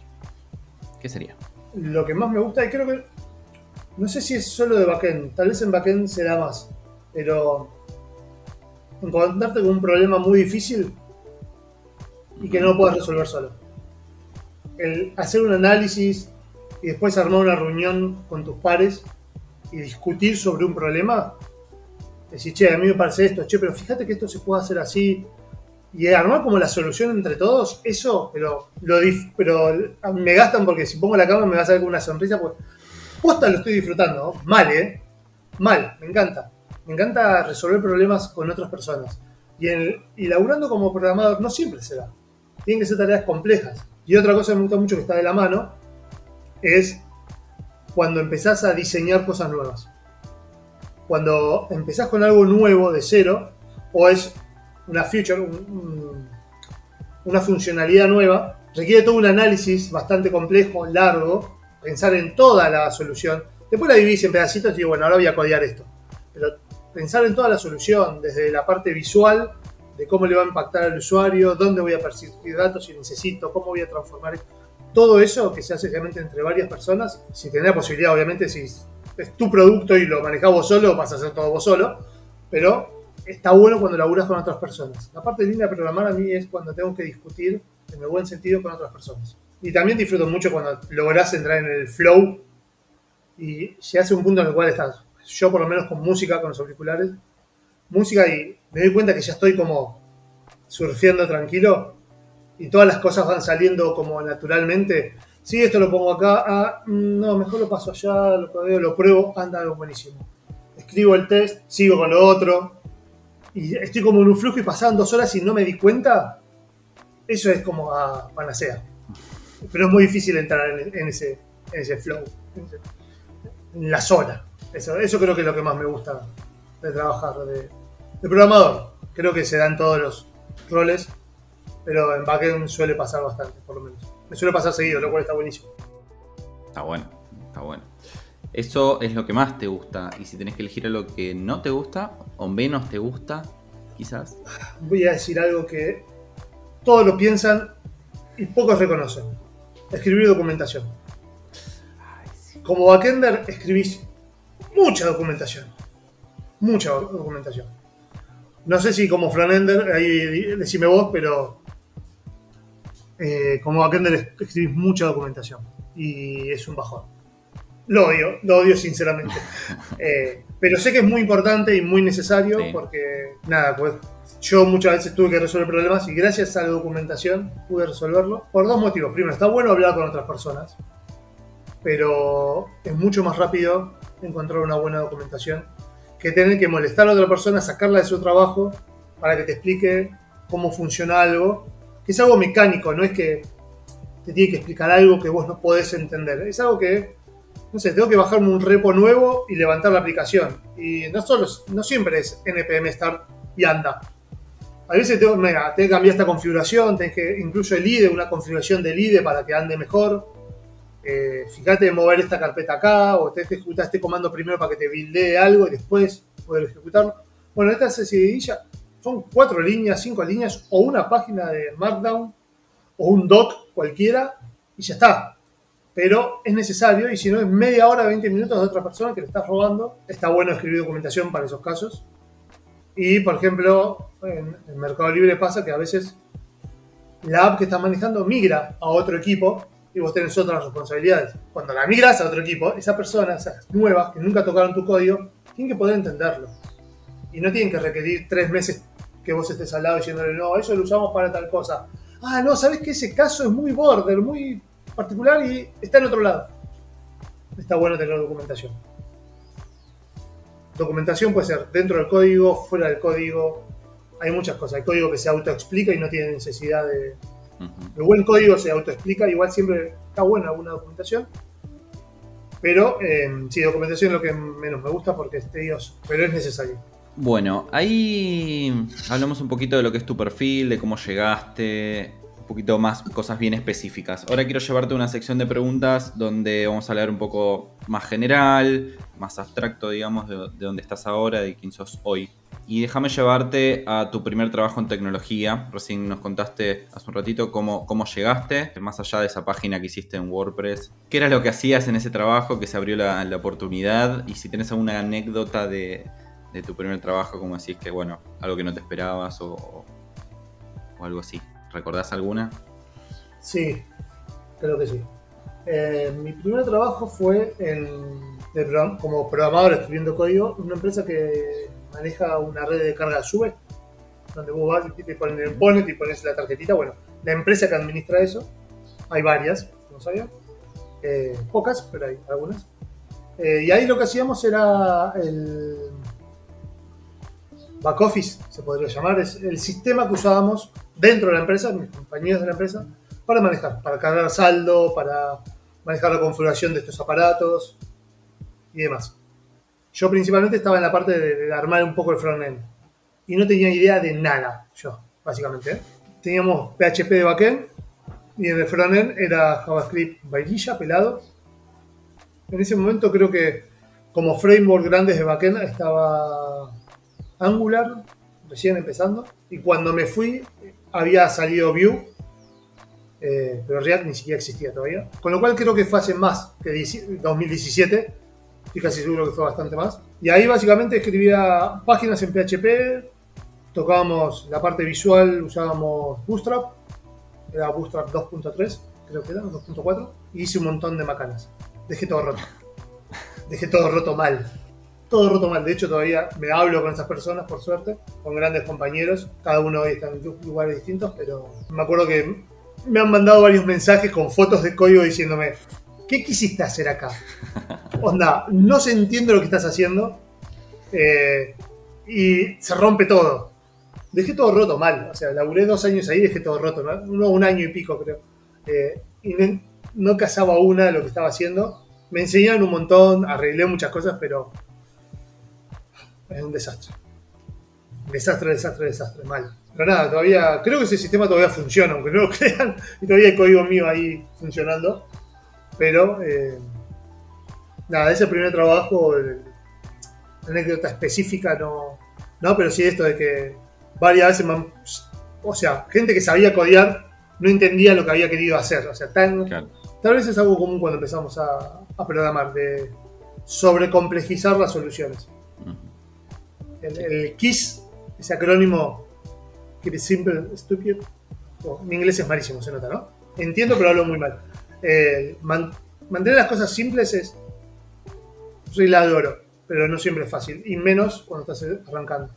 ¿qué sería? Lo que más me gusta, y creo que. No sé si es solo de backend, tal vez en backend será más, pero encontrarte con un problema muy difícil y que no lo puedas resolver solo. El hacer un análisis y después armar una reunión con tus pares y discutir sobre un problema, decir, che, a mí me parece esto, che, pero fíjate que esto se puede hacer así, y armar como la solución entre todos, eso, pero, lo pero me gastan porque si pongo la cámara me vas a ver con una sonrisa, pues posta lo estoy disfrutando, mal, ¿eh? Mal, me encanta me encanta resolver problemas con otras personas. Y, el, laburando como programador no siempre se da. Tienen que ser tareas complejas. Y otra cosa que me gusta mucho que está de la mano es cuando empezás a diseñar cosas nuevas. Cuando empezás con algo nuevo de cero, o es una feature, una funcionalidad nueva, requiere todo un análisis bastante complejo, largo, pensar en toda la solución. Después la dividís en pedacitos y digo, bueno, ahora voy a codear esto. Pero pensar en toda la solución, desde la parte visual, de cómo le va a impactar al usuario, dónde voy a percibir datos si necesito, cómo voy a transformar. todo eso que se hace realmente entre varias personas, si tenés la posibilidad, obviamente, si es tu producto y lo manejás vos solo, vas a hacer todo vos solo, pero está bueno cuando laburas con otras personas. La parte linda de programar a mí es cuando tengo que discutir en el buen sentido con otras personas. Y también disfruto mucho cuando lográs entrar en el flow y se hace un punto en el cual estás, yo por lo menos con música, con los auriculares, música y me doy cuenta que ya estoy como surfeando tranquilo y todas las cosas van saliendo como naturalmente. Sí, esto lo pongo acá, ah, mm, no, mejor lo paso allá, lo lo pruebo, anda buenísimo. Escribo el test, sigo con lo otro y estoy como en un flujo y pasaban dos horas y no me di cuenta. Eso es como a panacea. Pero es muy difícil entrar en, ese, flow, en, la zona. Eso, eso creo que es lo que más me gusta de trabajar, de, de programador. Creo que se dan todos los roles pero en backend suele pasar bastante, por lo menos. Me suele pasar seguido, lo cual está buenísimo. Está bueno, está bueno. Eso es lo que más te gusta. Y si tenés que elegir algo que no te gusta o menos te gusta, quizás. Voy a decir algo que todos lo piensan y pocos reconocen. Escribir documentación. Como backender escribís mucha documentación. Mucha documentación. No sé si como frontender, ahí decime vos, pero eh, como backender escribís mucha documentación y es un bajón. Lo odio, lo odio sinceramente. Eh, pero sé que es muy importante y muy necesario porque, nada, pues yo muchas veces tuve que resolver problemas y gracias a la documentación pude resolverlo por dos motivos. Primero, está bueno hablar con otras personas, pero es mucho más rápido encontrar una buena documentación que tener que molestar a otra persona, sacarla de su trabajo para que te explique cómo funciona algo es algo mecánico, no es que te tiene que explicar algo que vos no podés entender. Es algo que, no sé, tengo que bajarme un repo nuevo y levantar la aplicación. Y no, solo, no siempre es npm start y anda. A veces tengo, mira, tengo que cambiar esta configuración, tenés que incluso el IDE, una configuración del IDE para que ande mejor. Eh, fíjate de mover esta carpeta acá, o tenés que ejecutar este comando primero para que te buildee algo y después poder ejecutarlo. Bueno, esta ya son cuatro líneas, cinco líneas, o una página de Markdown, o un doc cualquiera, y ya está. Pero es necesario, y si no es media hora, 20 minutos de otra persona que le estás robando, está bueno escribir documentación para esos casos. Y, por ejemplo, en el Mercado Libre pasa que a veces la app que estás manejando migra a otro equipo y vos tenés otras responsabilidades. Cuando la migras a otro equipo, esa persona, esas nuevas que nunca tocaron tu código, tienen que poder entenderlo. Y no tienen que requerir tres meses que vos estés al lado diciéndole, no, eso lo usamos para tal cosa. Ah, no, sabes que ese caso es muy border, muy particular y está en otro lado. Está bueno tener documentación. Documentación puede ser dentro del código, fuera del código. Hay muchas cosas. Hay código que se autoexplica y no tiene necesidad de. El buen código se autoexplica, igual siempre está buena alguna documentación. Pero eh, sí, documentación es lo que menos me gusta porque es tedioso, pero es necesario. Bueno, ahí hablamos un poquito de lo que es tu perfil, de cómo llegaste, un poquito más cosas bien específicas. Ahora quiero llevarte a una sección de preguntas donde vamos a hablar un poco más general, más abstracto, digamos, de, dónde estás ahora, de quién sos hoy. Y déjame llevarte a tu primer trabajo en tecnología. Recién nos contaste hace un ratito cómo, cómo llegaste, más allá de esa página que hiciste en WordPress. ¿Qué era lo que hacías en ese trabajo que se abrió la, la oportunidad? Y si tenés alguna anécdota de, de tu primer trabajo, como decís que, bueno, algo que no te esperabas o, algo así. ¿Recordás alguna? Sí, creo que sí. Eh, mi primer trabajo fue en, como programador escribiendo código en una empresa que maneja una red de carga sube, donde vos vas y te pones el bonnet y pones la tarjetita. Bueno, la empresa que administra eso, hay varias, no sabía, eh, pocas, pero hay algunas. Eh, y ahí lo que hacíamos era el, back office, se podría llamar, es el sistema que usábamos dentro de la empresa, mis compañeros de la empresa, para manejar, para cargar saldo, para manejar la configuración de estos aparatos y demás. Yo principalmente estaba en la parte de, armar un poco el frontend y no tenía idea de nada, yo, básicamente. ¿eh? Teníamos PHP de backend y en el frontend era JavaScript vainilla, pelado. En ese momento creo que como framework grandes de backend estaba Angular, recién empezando, y cuando me fui había salido Vue, Eh, pero React ni siquiera existía todavía. Con lo cual creo que fue hace más que 2017. Estoy casi seguro que fue bastante más. Y ahí básicamente escribía páginas en PHP, tocábamos la parte visual, usábamos Bootstrap, era Bootstrap 2.3, creo que era, 2.4, y hice un montón de macanas. Dejé todo roto. Dejé todo roto mal. Todo roto mal. De hecho, todavía me hablo con esas personas, por suerte, con grandes compañeros. Cada uno hoy está en lugares distintos, pero me acuerdo que me han mandado varios mensajes con fotos de código diciéndome, ¿qué quisiste hacer acá? Onda, no se entiende lo que estás haciendo eh, y se rompe todo. Dejé todo roto mal, o sea, laburé dos años ahí y dejé todo roto, ¿no? un año y pico creo. Eh, y no, casaba una de lo que estaba haciendo. Me enseñaron un montón, arreglé muchas cosas, pero es un desastre. Desastre, desastre, desastre, mal. Pero nada, todavía, creo que ese sistema todavía funciona, aunque no lo crean, y todavía hay código mío ahí funcionando. Pero, eh, nada, ese primer trabajo, anécdota específica no, no, pero sí esto de que varias veces, me o sea, gente que sabía codear no entendía lo que había querido hacer. O sea, tan, tal vez es algo común cuando empezamos a, programar, de sobrecomplejizar las soluciones. El, el KISS, ese acrónimo, Keep it simple, stupid, oh, mi inglés es malísimo, se nota, ¿no? Entiendo, pero hablo muy mal. Eh, mantener las cosas simples es regla de oro, pero no siempre es fácil, y menos cuando estás arrancando.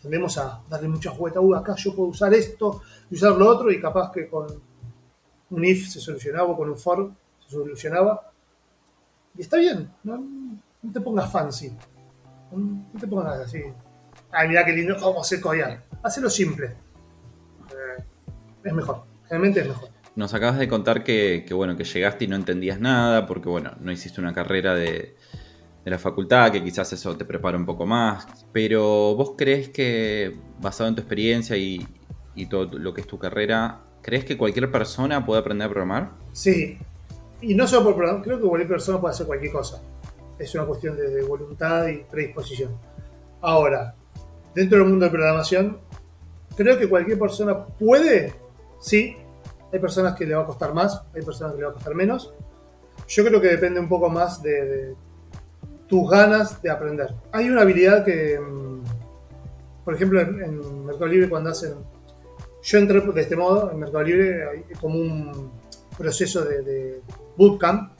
Tendemos a darle muchas vueltas, uh, acá yo puedo usar esto y usar lo otro, y capaz que con un if se solucionaba o con un for se solucionaba. Y está bien, no, te pongas fancy, no, te pongas así. Ay, mira qué lindo, a hacer codear. Hacelo simple. Eh, es mejor, realmente es mejor. Nos acabas de contar que, bueno, que llegaste y no entendías nada, porque bueno, no hiciste una carrera de, de la facultad, que quizás eso te prepara un poco más. Pero vos crees que, basado en tu experiencia y, todo lo que es tu carrera, ¿crees que cualquier persona puede aprender a programar? Sí. Y no solo por programar, creo que cualquier persona puede hacer cualquier cosa. Es una cuestión de, voluntad y predisposición. Ahora, dentro del mundo de programación, creo que cualquier persona puede, sí. Hay personas que le va a costar más, hay personas que le va a costar menos. Yo creo que depende un poco más de tus ganas de aprender. Hay una habilidad que, mm, por ejemplo, en, Mercado Libre cuando hacen... Yo entré de este modo, en Mercado Libre hay como un proceso de, bootcamp,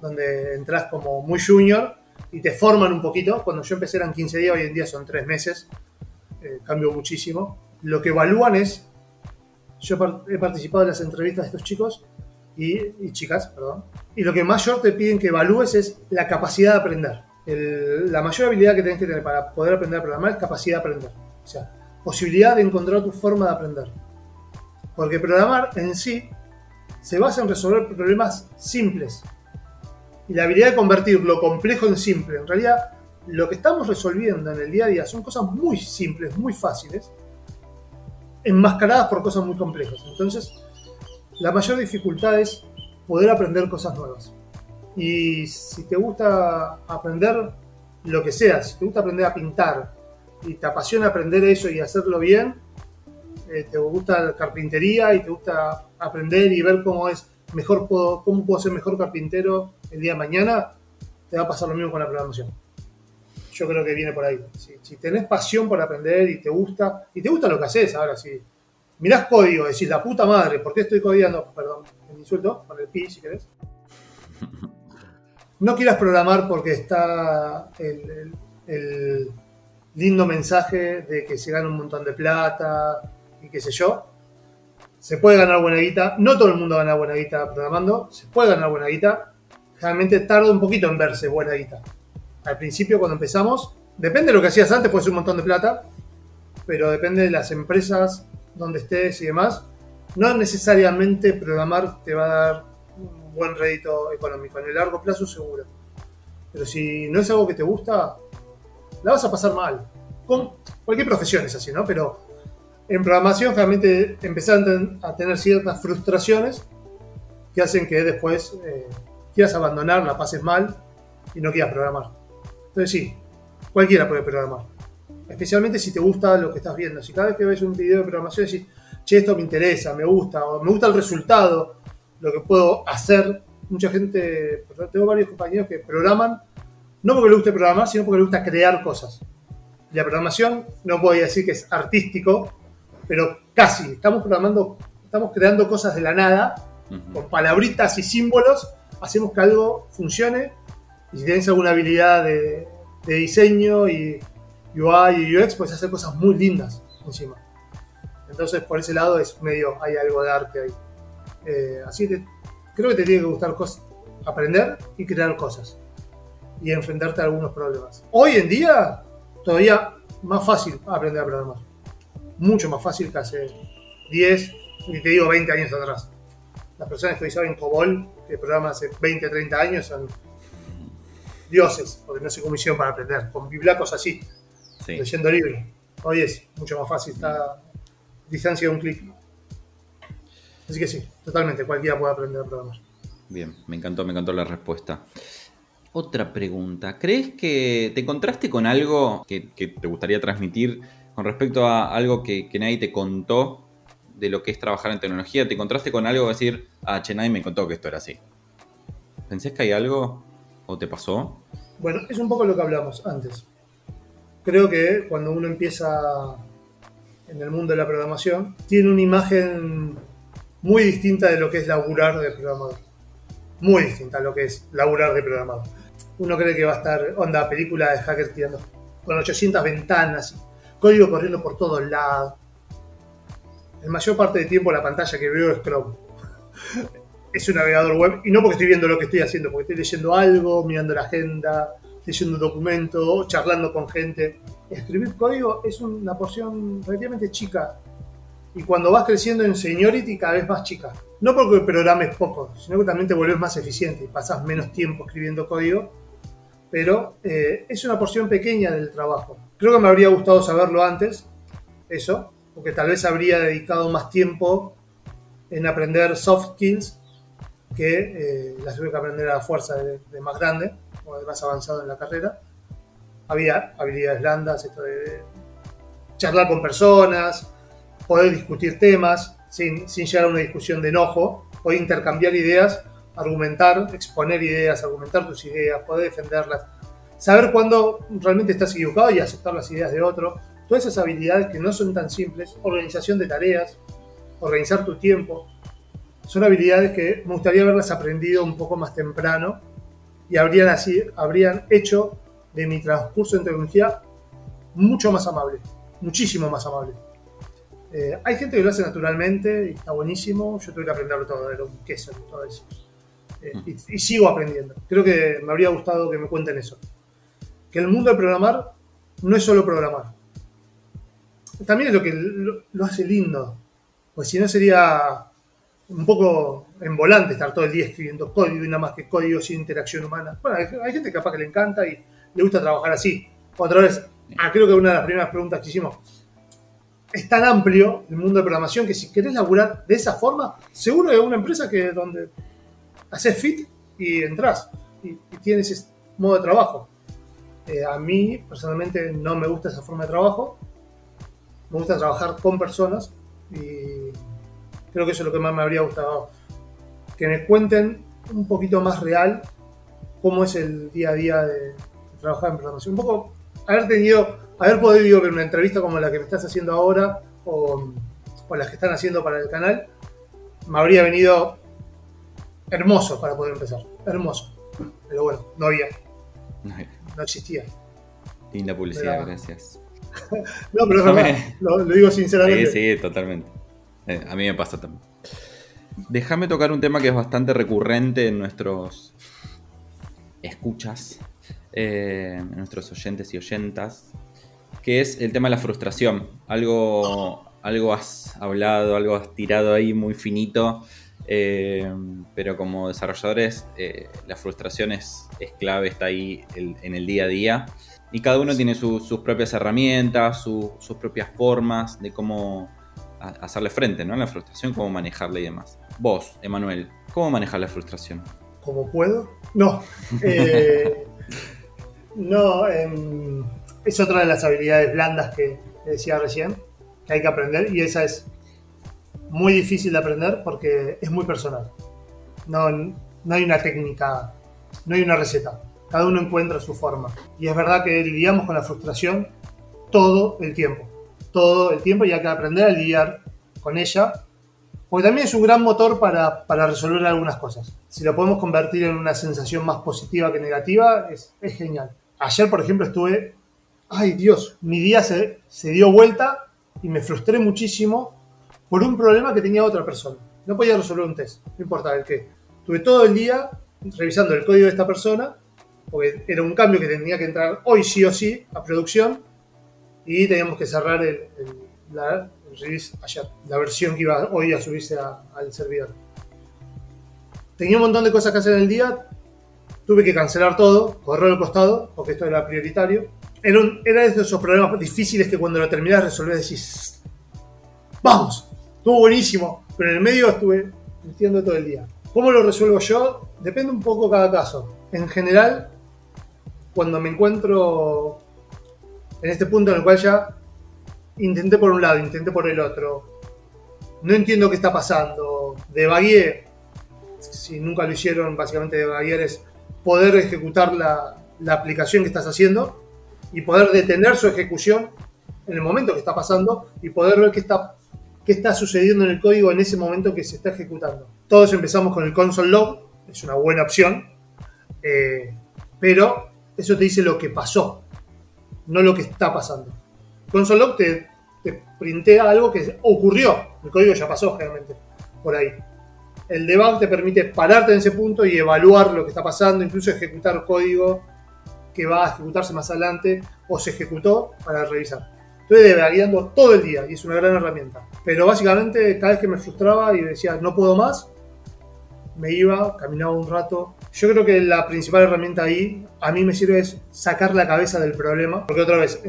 donde entras como muy junior y te forman un poquito. Cuando yo empecé eran 15 días, hoy en día son 3 meses. Eh, cambió muchísimo. Lo que evalúan es, yo he participado en las entrevistas de estos chicos y, y chicas, perdón, y lo que mayor te piden que evalúes es la capacidad de aprender la mayor habilidad que tenés que tener para poder aprender a programar es capacidad de aprender. O sea, posibilidad de encontrar tu forma de aprender. Porque programar en sí se basa en resolver problemas simples. Y la habilidad de convertir lo complejo en simple. En realidad, lo que estamos resolviendo en el día a día son cosas muy simples, muy fáciles, enmascaradas por cosas muy complejas. Entonces, la mayor dificultad es poder aprender cosas nuevas. Y si te gusta aprender lo que sea, si te gusta aprender a pintar y te apasiona aprender eso y hacerlo bien, eh, te gusta la carpintería y te gusta aprender y ver cómo es mejor cómo puedo ser mejor carpintero el día de mañana, te va a pasar lo mismo con la programación. Yo creo que viene por ahí. Si, tenés pasión por aprender y te gusta, y te gusta lo que haces, ahora si mirás código, decís la puta madre, ¿por qué estoy codiando? Perdón, me insulto, con el pi si querés. no quieras programar porque está el, lindo mensaje de que se gana un montón de plata y qué sé yo. Se puede ganar buena guita. No todo el mundo gana buena guita programando. Se puede ganar buena guita. Realmente tarda un poquito en verse buena guita. Al principio, cuando empezamos, depende de lo que hacías antes, puede ser un montón de plata. Pero depende de las empresas donde estés y demás. No necesariamente programar te va a dar buen rédito económico. En el largo plazo seguro. Pero si no es algo que te gusta, la vas a pasar mal. Con cualquier profesión es así, ¿no? Pero en programación realmente empezar a tener ciertas frustraciones que hacen que después eh, quieras abandonar, la pases mal y no quieras programar. Entonces sí, cualquiera puede programar. Especialmente si te gusta lo que estás viendo. Si cada vez que ves un video de programación decís, che, esto me interesa, me gusta, o me gusta el resultado, lo que puedo hacer. Mucha gente, tengo varios compañeros que programan, no porque les guste programar, sino porque les gusta crear cosas. La programación, no puedo decir que es artístico, pero casi. Estamos programando, estamos creando cosas de la nada, con palabritas y símbolos, hacemos que algo funcione. Y si tienes alguna habilidad de, diseño y UI y UX, puedes hacer cosas muy lindas encima. Entonces, por ese lado es medio, hay algo de arte ahí. Eh, así que creo que te tiene que gustar aprender y crear cosas. Y enfrentarte a algunos problemas. Hoy en día, todavía más fácil aprender a programar. Mucho más fácil que hace 10, y te digo 20 años atrás. Las personas que hoy COBOL, que programan hace 20, 30 años, son dioses, porque no se comisión para aprender. Con biblacos así, leyendo libros. Hoy es mucho más fácil, está a distancia de un clic. Así que sí, totalmente, cualquiera puede aprender a programar. Bien, me encantó, me encantó la respuesta. Otra pregunta, ¿crees que te encontraste con algo que, te gustaría transmitir con respecto a algo que, nadie te contó de lo que es trabajar en tecnología? ¿Te encontraste con algo decir, ah, che, nadie me contó que esto era así? ¿Pensés que hay algo o te pasó? Bueno, es un poco lo que hablamos antes. Creo que cuando uno empieza en el mundo de la programación, tiene una imagen muy distinta de lo que es laburar de programador. Muy distinta a lo que es laburar de programador. Uno cree que va a estar onda película de hacker tirando con 800 ventanas, código corriendo por todos lados. En mayor parte del tiempo la pantalla que veo es Chrome. es un navegador web y no porque estoy viendo lo que estoy haciendo, porque estoy leyendo algo, mirando la agenda, leyendo un documento, charlando con gente. Escribir código es una porción relativamente chica y cuando vas creciendo en seniority cada vez más chica. No porque programes poco, sino que también te vuelves más eficiente y pasas menos tiempo escribiendo código, pero eh, es una porción pequeña del trabajo. Creo que me habría gustado saberlo antes, eso, porque tal vez habría dedicado más tiempo en aprender soft skills que eh, las tuve que aprender a fuerza de, más grande o de más avanzado en la carrera. Había habilidades blandas, esto de charlar con personas, poder discutir temas sin, sin llegar a una discusión de enojo, poder intercambiar ideas, argumentar, exponer ideas, argumentar tus ideas, poder defenderlas, saber cuándo realmente estás equivocado y aceptar las ideas de otro. Todas esas habilidades que no son tan simples, organización de tareas, organizar tu tiempo, son habilidades que me gustaría haberlas aprendido un poco más temprano y habrían, así, habrían hecho de mi transcurso en tecnología mucho más amable, muchísimo más amable. Eh, hay gente que lo hace naturalmente y está buenísimo. Yo tuve que aprenderlo todo, era un queso, todo eso. Eh, y, sigo aprendiendo. Creo que me habría gustado que me cuenten eso. Que el mundo de programar no es solo programar. También es lo que lo, hace lindo. Pues si no sería un poco en volante estar todo el día escribiendo código y nada más que código sin interacción humana. Bueno, hay, gente capaz que le encanta y le gusta trabajar así. Otra vez, ah, creo que una de las primeras preguntas que hicimos, es tan amplio el mundo de programación que si querés laburar de esa forma, seguro hay una empresa que donde haces fit y entras y, tienes ese modo de trabajo. Eh, a mí personalmente no me gusta esa forma de trabajo. Me gusta trabajar con personas y creo que eso es lo que más me habría gustado. Que me cuenten un poquito más real cómo es el día a día de trabajar en programación. Un poco haber tenido haber podido ver una entrevista como la que me estás haciendo ahora o, las que están haciendo para el canal, me habría venido hermoso para poder empezar. Hermoso. Pero bueno, no había. No existía. Linda publicidad, gracias. no, pero lo, digo sinceramente. Sí, sí, totalmente. Eh, a mí me pasa también. Déjame tocar un tema que es bastante recurrente en nuestros escuchas, eh, en nuestros oyentes y oyentas, que es el tema de la frustración. Algo, algo has hablado, algo has tirado ahí muy finito, eh, pero como desarrolladores eh, la frustración es, clave, está ahí en el día a día. Y cada uno tiene sus propias herramientas, sus propias formas de cómo hacerle frente ¿no? a la frustración, cómo manejarla y demás. Vos, Emanuel, ¿cómo manejar la frustración? ¿Cómo puedo? No. Eh, no, em, es otra de las habilidades blandas que decía recién, que hay que aprender, y esa es muy difícil de aprender porque es muy personal. No, no hay una técnica, no hay una receta. Cada uno encuentra su forma. Y es verdad que lidiamos con la frustración todo el tiempo. Todo el tiempo y hay que aprender a lidiar con ella. Porque también es un gran motor para, para resolver algunas cosas. Si lo podemos convertir en una sensación más positiva que negativa, es, es genial. Ayer, por ejemplo, estuve ay Dios, mi día se, se, dio vuelta y me frustré muchísimo por un problema que tenía otra persona. No podía resolver un test, no importa el qué. Tuve todo el día revisando el código de esta persona, porque era un cambio que tenía que entrar hoy sí o sí a producción y teníamos que cerrar el, la, release ayer, la versión que iba hoy a subirse al servidor. Tenía un montón de cosas que hacer en el día, tuve que cancelar todo, correr al costado, porque esto era prioritario era, era de esos problemas difíciles que cuando lo terminás de resolver decís, vamos, estuvo buenísimo, pero en el medio estuve entiendo todo el día. ¿Cómo lo resuelvo yo? Depende un poco cada caso. En general, cuando me encuentro en este punto en el cual ya intenté por un lado, intenté por el otro, no entiendo qué está pasando, devagué, si nunca lo hicieron, básicamente devaguear es poder ejecutar la, la aplicación que estás haciendo y poder detener su ejecución en el momento que está pasando y poder ver qué está, qué está sucediendo en el código en ese momento que se está ejecutando. Todos empezamos con el console log, es una buena opción, eh, pero eso te dice lo que pasó, no lo que está pasando. Console log te, te printea algo que ocurrió, el código ya pasó generalmente por ahí. El debug te permite pararte en ese punto y evaluar lo que está pasando, incluso ejecutar código que va a ejecutarse más adelante o se ejecutó para revisar. Estoy devagueando todo el día y es una gran herramienta. Pero básicamente cada vez que me frustraba y decía no puedo más, me iba, caminaba un rato. Yo creo que la principal herramienta ahí a mí me sirve es sacar la cabeza del problema. Porque otra vez,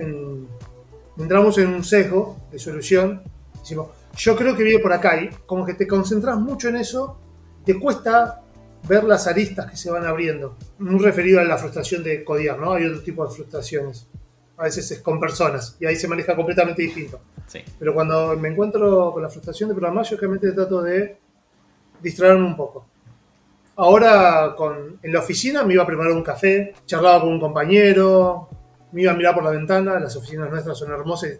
entramos en un sesgo de solución. Decimos, yo creo que vive por acá y como que te concentras mucho en eso, te cuesta ver las aristas que se van abriendo. Muy referido a la frustración de codiar, ¿no? Hay otro tipo de frustraciones. A veces es con personas y ahí se maneja completamente distinto. Sí. Pero cuando me encuentro con la frustración de programar, yo realmente trato de distraerme un poco. Ahora en la oficina me iba a preparar un café, charlaba con un compañero, me iba a mirar por la ventana, las oficinas nuestras son hermosas,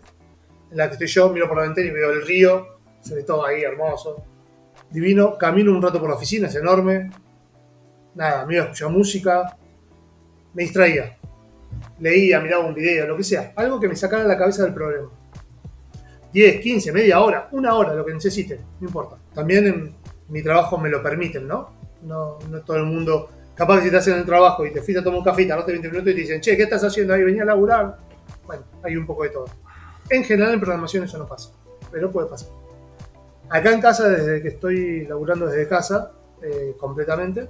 en la que estoy yo miro por la ventana y veo el río, se ve todo ahí hermoso, divino, camino un rato por la oficina, es enorme, nada, me iba a escuchar música, me distraía. Leía, miraba un video, lo que sea. Algo que me sacara la cabeza del problema. 10, 15, media hora, una hora, lo que necesite, no importa. También en mi trabajo me lo permiten, ¿no? No, no todo el mundo. Capaz que si estás en el trabajo y te fuiste a tomar un café, tardaste 20 minutos y te dicen, che, ¿qué estás haciendo ahí? Venía a laburar. Bueno, hay un poco de todo. En general en programación eso no pasa, pero puede pasar. Acá en casa, desde que estoy laburando desde casa, eh, completamente,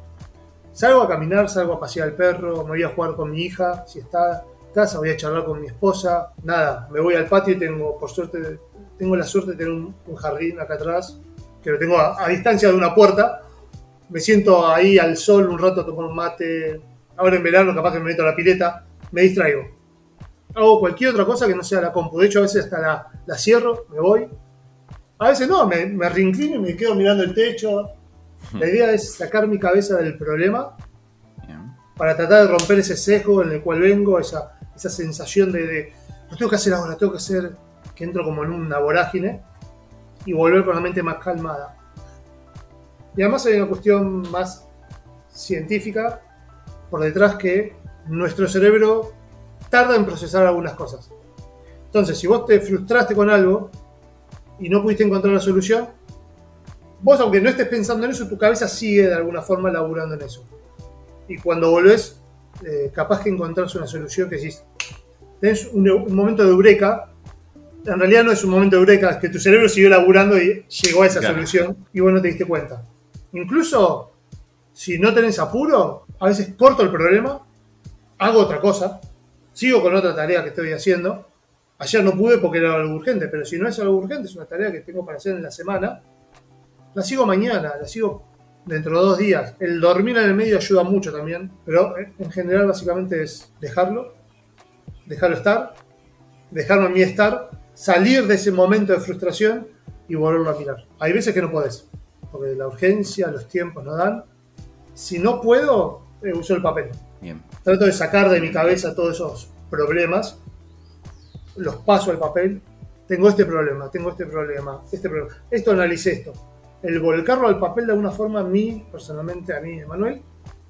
Salgo a caminar, salgo a pasear al perro, me voy a jugar con mi hija, si está en casa, voy a charlar con mi esposa. Nada, me voy al patio y tengo, por suerte, tengo la suerte de tener un, jardín acá atrás, que lo tengo a, distancia de una puerta. Me siento ahí al sol un rato a tomar un mate. Ahora en verano capaz que me meto a la pileta, me distraigo. Hago cualquier otra cosa que no sea la compu. De hecho, a veces hasta la, la cierro, me voy. A veces no, me, me reinclino y me quedo mirando el techo, la idea es sacar mi cabeza del problema para tratar de romper ese sesgo en el cual vengo, esa, esa sensación de, lo tengo que hacer ahora, tengo que hacer, que entro como en una vorágine y volver con la mente más calmada. Y además hay una cuestión más científica por detrás que nuestro cerebro tarda en procesar algunas cosas. Entonces, si vos te frustraste con algo y no pudiste encontrar la solución, vos, aunque no estés pensando en eso, tu cabeza sigue de alguna forma laburando en eso. Y cuando volvés, eh, capaz que encontrás una solución que decís, tenés un, momento de eureka, en realidad no es un momento de eureka, es que tu cerebro siguió laburando y llegó a esa solución y vos no te diste cuenta. Incluso si no tenés apuro, a veces corto el problema, hago otra cosa, sigo con otra tarea que estoy haciendo. Ayer no pude porque era algo urgente, pero si no es algo urgente, es una tarea que tengo para hacer en la semana, la sigo mañana, la sigo dentro de dos días. El dormir en el medio ayuda mucho también, pero eh, en general básicamente es dejarlo, dejarlo estar, dejarlo a mí estar, salir de ese momento de frustración y volverlo a mirar. Hay veces que no podés, porque la urgencia, los tiempos no dan. Si no puedo, eh, uso el papel. Bien. Trato de sacar de mi cabeza todos esos problemas, los paso al papel. Tengo este problema, tengo este problema, este problema. Esto analicé esto. El volcarlo al papel de alguna forma a mí, personalmente a mí, Emanuel,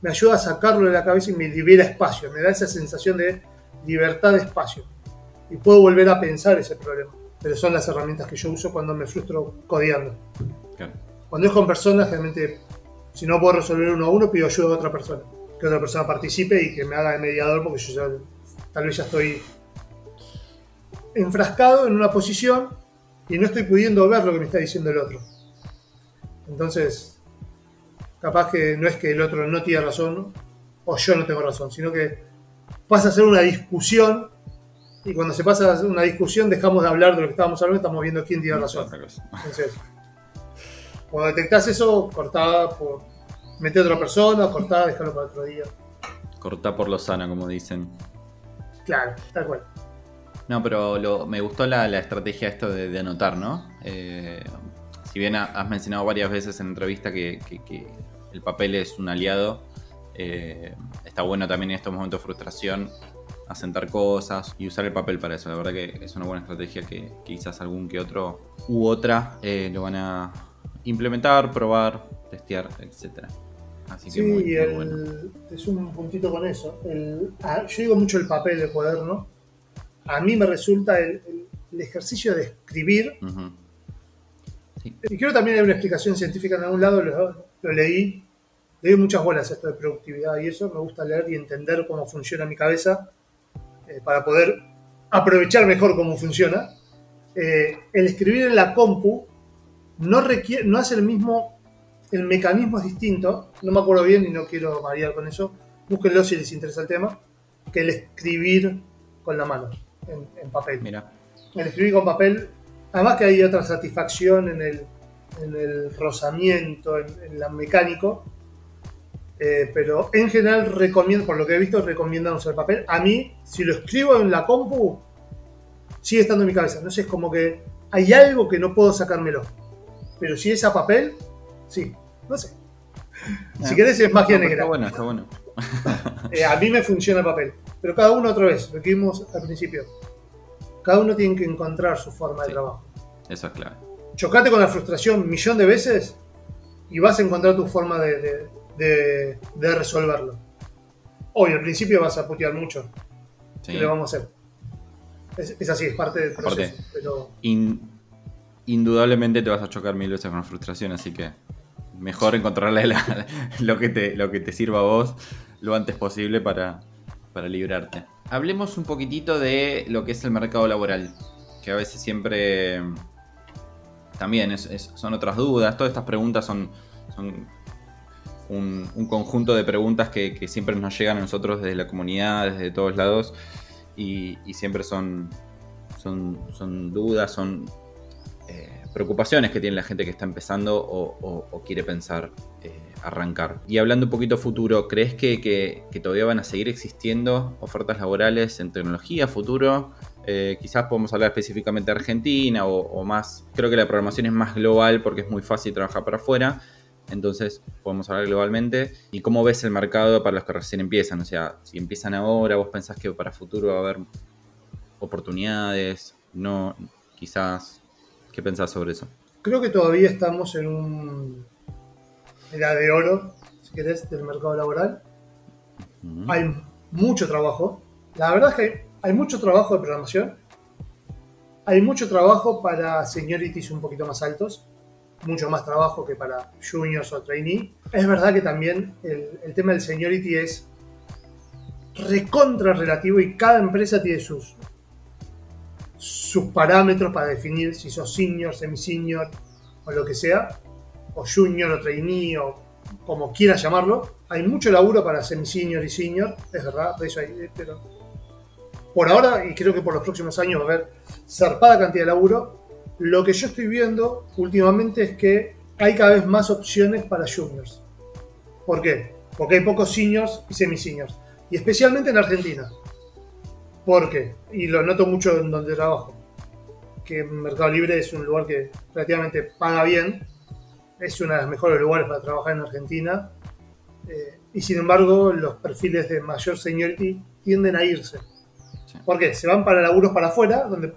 me ayuda a sacarlo de la cabeza y me libera espacio, me da esa sensación de libertad de espacio. Y puedo volver a pensar ese problema. Pero son las herramientas que yo uso cuando me frustro codeando. Claro. Cuando es con personas, realmente, si no puedo resolver uno a uno, pido ayuda a otra persona. Que otra persona participe y que me haga de mediador, porque yo ya, tal vez ya estoy enfrascado en una posición y no estoy pudiendo ver lo que me está diciendo el otro. Entonces, capaz que no es que el otro no tiene razón o yo no tengo razón, sino que pasa a ser una discusión y cuando se pasa a una discusión dejamos de hablar de lo que estábamos hablando y estamos viendo quién tiene razón. Entonces, cuando detectás eso, cortá por. Mete a otra persona, cortá, déjalo para otro día. Cortá por lo sana, como dicen. Claro, tal cual. No, pero lo- me gustó la, la estrategia esto de, de anotar, ¿no? Eh, si bien ha- has mencionado varias veces en entrevista que, que- que el papel es un aliado, eh, está bueno también en estos momentos de frustración asentar cosas y usar el papel para eso. La verdad que es una buena estrategia que, que quizás algún que otro u otra eh, lo van a implementar, probar, testear, etcétera. Así que Sí, muy, muy el- bueno. es un puntito con eso. El- yo digo mucho el papel de cuaderno. A mí me resulta el, ejercicio de escribir. Y creo también hay una explicación científica en algún lado, lo, lo leí. Le doy muchas bolas a esto de productividad y eso. Me gusta leer y entender cómo funciona mi cabeza eh, para poder aprovechar mejor cómo funciona. Eh, el escribir en la compu no, requiere, no hace el mismo, el mecanismo es distinto, no me acuerdo bien y no quiero variar con eso, búsquenlo si les interesa el tema, que el escribir con la mano, en, en papel. Mira, El escribir con papel, además que hay otra satisfacción en el, en el rozamiento, en, en la mecánico, eh, pero en general recomiendo, por lo que he visto, recomiendan usar papel. A mí, si lo escribo en la compu, sigue estando en mi cabeza. No sé, es como que hay algo que no puedo sacármelo. Pero si es a papel, sí, no sé. Si Ah. querés es magia No, negra. Está bueno, está bueno. Eh, a mí me funciona el papel. Pero cada uno otra vez, lo que vimos al principio. Cada uno tiene que encontrar su forma de trabajo. Eso es clave. Chocate con la frustración un millón de veces y vas a encontrar tu forma de, de- de- de resolverlo. Hoy al principio vas a putear mucho. Sí. ¿Qué le vamos a hacer? Es, es así, es parte del Aparte. proceso. Pero In- indudablemente te vas a chocar mil veces con frustración, así que mejor encontrarle lo, que te, lo que te sirva a vos lo antes posible para, para librarte. Hablemos un poquitito de lo que es el mercado laboral, que a veces siempre también son otras dudas. Todas estas preguntas son, son un, un conjunto de preguntas que, que siempre nos llegan a nosotros desde la comunidad, desde todos lados, y, y siempre son, son, son dudas, son eh, preocupaciones que tiene la gente que está empezando o, quiere pensar eh, arrancar. Y hablando un poquito futuro, ¿crees que, que- que todavía van a seguir existiendo ofertas laborales en tecnología futuro? Eh, quizás podemos hablar específicamente de Argentina o, o más. Creo que la programación es más global porque es muy fácil trabajar para afuera. Entonces podemos hablar globalmente. ¿Y cómo ves el mercado para los que recién empiezan? O sea, si empiezan ahora, vos pensás que para futuro va a haber oportunidades, no, quizás. ¿Qué pensás sobre eso? creo que todavía estamos en un era de oro, si querés, del mercado laboral. Hay mucho trabajo. La verdad es que hay, hay mucho trabajo de programación. Hay mucho trabajo para seniorities un poquito más altos. Mucho más trabajo que para juniors o trainee. Es verdad que también el, el tema del seniority es recontra relativo y cada empresa tiene sus, sus parámetros para definir si sos senior, semi-senior o lo que sea, o junior o trainee o como quieras llamarlo. Hay mucho laburo para semi-senior y senior, es verdad, eso hay, eh, pero por ahora, y creo que por los próximos años va a haber zarpada cantidad de laburo. Lo que yo estoy viendo últimamente es que hay cada vez más opciones para juniors. ¿Por qué? Porque hay pocos seniors y semi-seniors. Y especialmente en Argentina. ¿Por qué? Y lo noto mucho en donde trabajo. que Mercado Libre es un lugar que relativamente paga bien, es uno de los mejores lugares para trabajar en Argentina, eh, y sin embargo los perfiles de mayor seniority tienden a irse. ¿Por qué? Se van para laburos para afuera, donde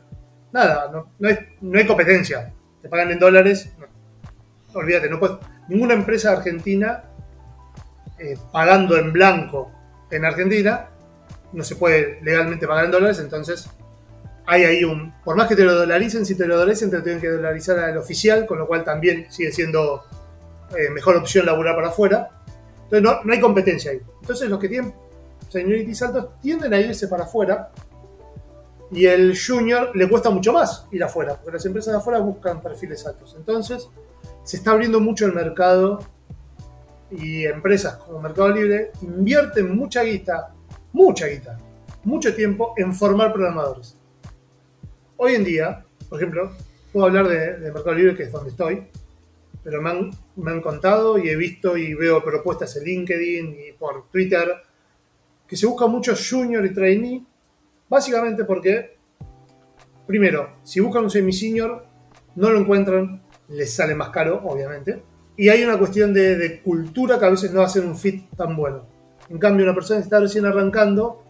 nada, no, hay, no hay competencia. Te pagan en dólares, olvídate, no puedes, ninguna empresa argentina eh, pagando en blanco en Argentina no se puede legalmente pagar en dólares, entonces hay ahí un. Por más que te lo dolaricen, si te lo dolaricen, te lo tienen que dolarizar al oficial, con lo cual también sigue siendo eh, mejor opción laburar para afuera. Entonces no, no, hay competencia ahí. Entonces los que tienen seniorities altos tienden a irse para afuera y el junior le cuesta mucho más ir afuera, porque las empresas de afuera buscan perfiles altos. Entonces se está abriendo mucho el mercado y empresas como Mercado Libre invierten mucha guita, mucha guita, mucho tiempo en formar programadores. Hoy en día, por ejemplo, puedo hablar de, Mercado Libre, que es donde estoy, pero me han, me han, contado y he visto y veo propuestas en LinkedIn y por Twitter que se busca mucho junior y trainee, básicamente porque, primero, si buscan un semi-senior, no lo encuentran, les sale más caro, obviamente, y hay una cuestión de, de cultura que a veces no hacen un fit tan bueno. En cambio, una persona que está recién arrancando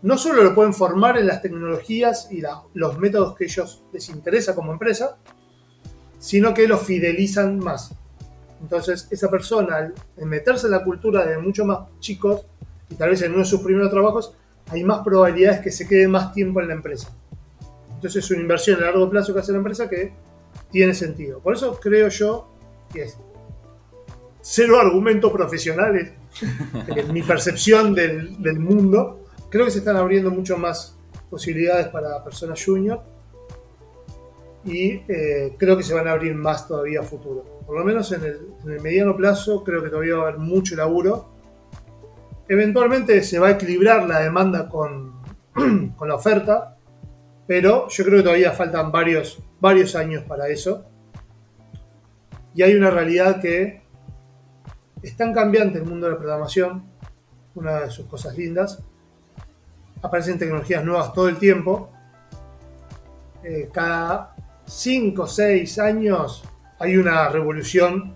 no solo lo pueden formar en las tecnologías y los métodos que ellos les interesa como empresa, sino que los fidelizan más. Entonces, esa persona, al meterse en la cultura de mucho más chicos, y tal vez en uno de sus primeros trabajos, hay más probabilidades que se quede más tiempo en la empresa. Entonces, es una inversión a largo plazo que hace la empresa que tiene sentido. Por eso creo yo que es cero argumentos profesionales, mi percepción del, mundo, Creo que se están abriendo mucho más posibilidades para personas junior y eh, creo que se van a abrir más todavía a futuro. Por lo menos en el, mediano plazo creo que todavía va a haber mucho laburo. Eventualmente se va a equilibrar la demanda con, la oferta, pero yo creo que todavía faltan varios años para eso. Y hay una realidad que es tan cambiante el mundo de la programación, una de sus cosas lindas, aparecen tecnologías nuevas todo el tiempo. Eh, cada 5 o 6 años hay una revolución,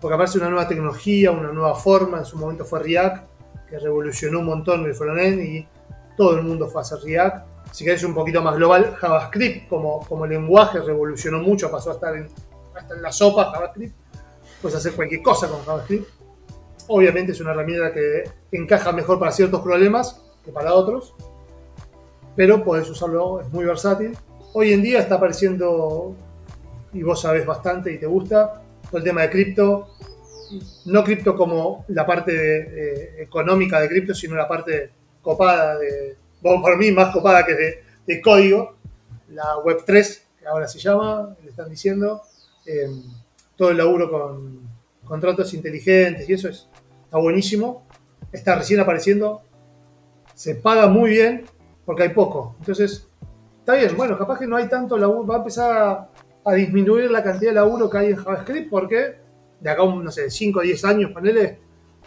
porque aparece una nueva tecnología, una nueva forma. En su momento fue React, que revolucionó un montón el frontend y todo el mundo fue a hacer React. Si querés un poquito más global, JavaScript como, como lenguaje revolucionó mucho, pasó a estar en, hasta en la sopa JavaScript. Puedes hacer cualquier cosa con JavaScript. Obviamente es una herramienta que encaja mejor para ciertos problemas, que para otros, pero podés usarlo, es muy versátil. Hoy en día está apareciendo, y vos sabés bastante y te gusta, todo el tema de cripto, no cripto como la parte económica de cripto, sino la parte copada de, bueno, para mí más copada que de, código, la Web3, que ahora se llama, le están diciendo, em, todo el laburo con contratos inteligentes y eso es, está buenísimo, está recién apareciendo, se paga muy bien porque hay poco. Entonces, está bien, bueno, capaz que no hay tanto laburo, va a empezar a, disminuir la cantidad de laburo que hay en JavaScript porque de acá, no sé, 5 o 10 años, ponele,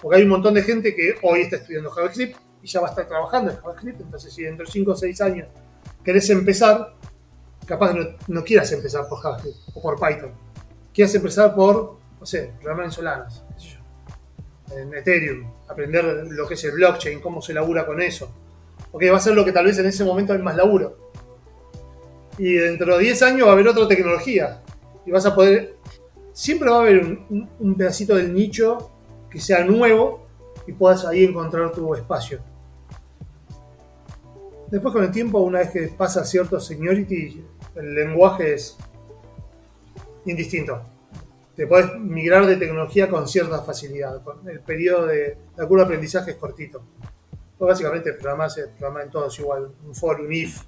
porque hay un montón de gente que hoy está estudiando JavaScript y ya va a estar trabajando en JavaScript, entonces si dentro de 5 o 6 años querés empezar, capaz no, no quieras empezar por JavaScript o por Python, quieras empezar por, no sé, programar en Solanas, en Ethereum, aprender lo que es el blockchain, cómo se labura con eso. Porque va a ser lo que tal vez en ese momento hay más laburo. Y dentro de 10 años va a haber otra tecnología. Y vas a poder. Siempre va a haber un, pedacito del nicho que sea nuevo y puedas ahí encontrar tu espacio. Después con el tiempo, una vez que pasa cierto seniority, el lenguaje es indistinto te puedes migrar de tecnología con cierta facilidad. El periodo de la curva de aprendizaje es cortito. Pues básicamente programar se programa en todos igual. Un for, un if,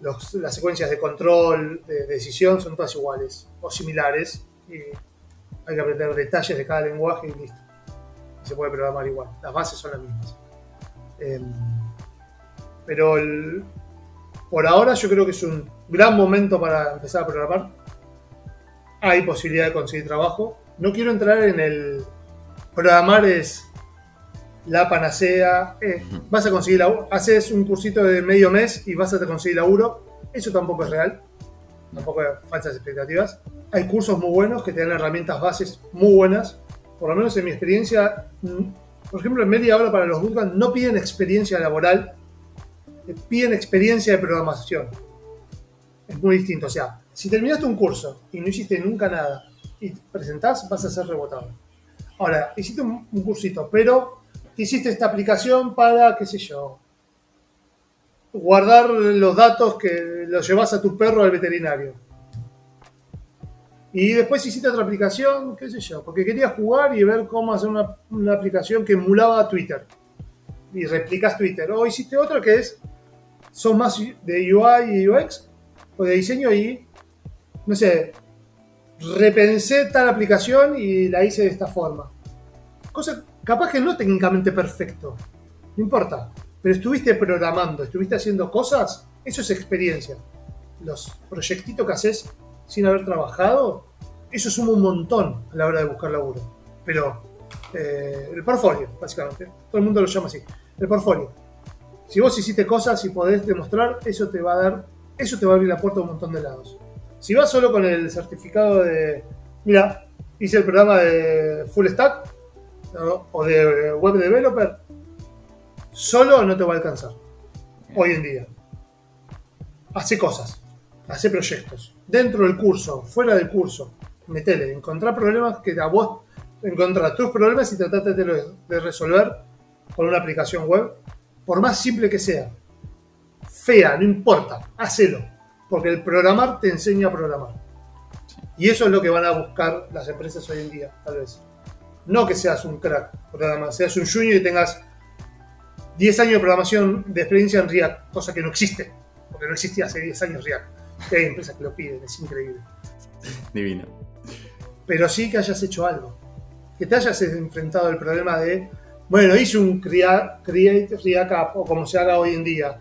las secuencias de control, de, decisión son todas iguales o similares. Y hay que aprender detalles de cada lenguaje y listo. se puede programar igual. Las bases son las mismas. Em, pero por ahora yo creo que es un gran momento para empezar a programar hay posibilidad de conseguir trabajo. No quiero entrar en el programar es la panacea. Eh, vas a conseguir laburo. Haces un cursito de medio mes y vas a conseguir laburo. Eso tampoco es real, tampoco hay falsas expectativas. Hay cursos muy buenos que te dan herramientas bases muy buenas. Por lo menos en mi experiencia, mm, por ejemplo, en media hora para los bootcamps no piden experiencia laboral, piden experiencia de programación. Es muy distinto. O sea, si terminaste un curso y no hiciste nunca nada y presentás, vas a ser rebotado. Ahora, hiciste un, cursito, pero hiciste esta aplicación para, qué sé yo, guardar los datos que los llevas a tu perro al veterinario. Y después hiciste otra aplicación, qué sé yo, porque querías jugar y ver cómo hacer una, una aplicación que emulaba Twitter. Y replicas Twitter. O hiciste otra que es, son más de UI y UX, o de diseño y, no sé, repensé tal aplicación y la hice de esta forma. Cosa capaz que no técnicamente perfecto, no importa, pero estuviste programando, estuviste haciendo cosas, eso es experiencia. Los proyectitos que haces sin haber trabajado, eso suma un montón a la hora de buscar laburo. Pero eh, el portfolio, básicamente, todo el mundo lo llama así, el portfolio. Si vos hiciste cosas y podés demostrar, eso te va a dar, eso te va a abrir la puerta a un montón de lados. Si vas solo con el certificado de, mira, hice el programa de Full Stack o de Web Developer, solo no te va a alcanzar. Hoy en día. Hace cosas, hace proyectos. Dentro del curso, fuera del curso, metele, encontrar problemas que a vos encontrar tus problemas y tratate de, de resolver con una aplicación web, por más simple que sea. Fea, no importa, hacelo porque el programar te enseña a programar. Y eso es lo que van a buscar las empresas hoy en día, tal vez. No que seas un crack, programar, seas un junior y tengas 10 años de programación de experiencia en React, cosa que no existe, porque no existía hace 10 años React. hay empresas que lo piden, es increíble. Divino. Pero sí que hayas hecho algo. Que te hayas enfrentado al problema de, bueno, hice un Create React App, o como se haga hoy en día.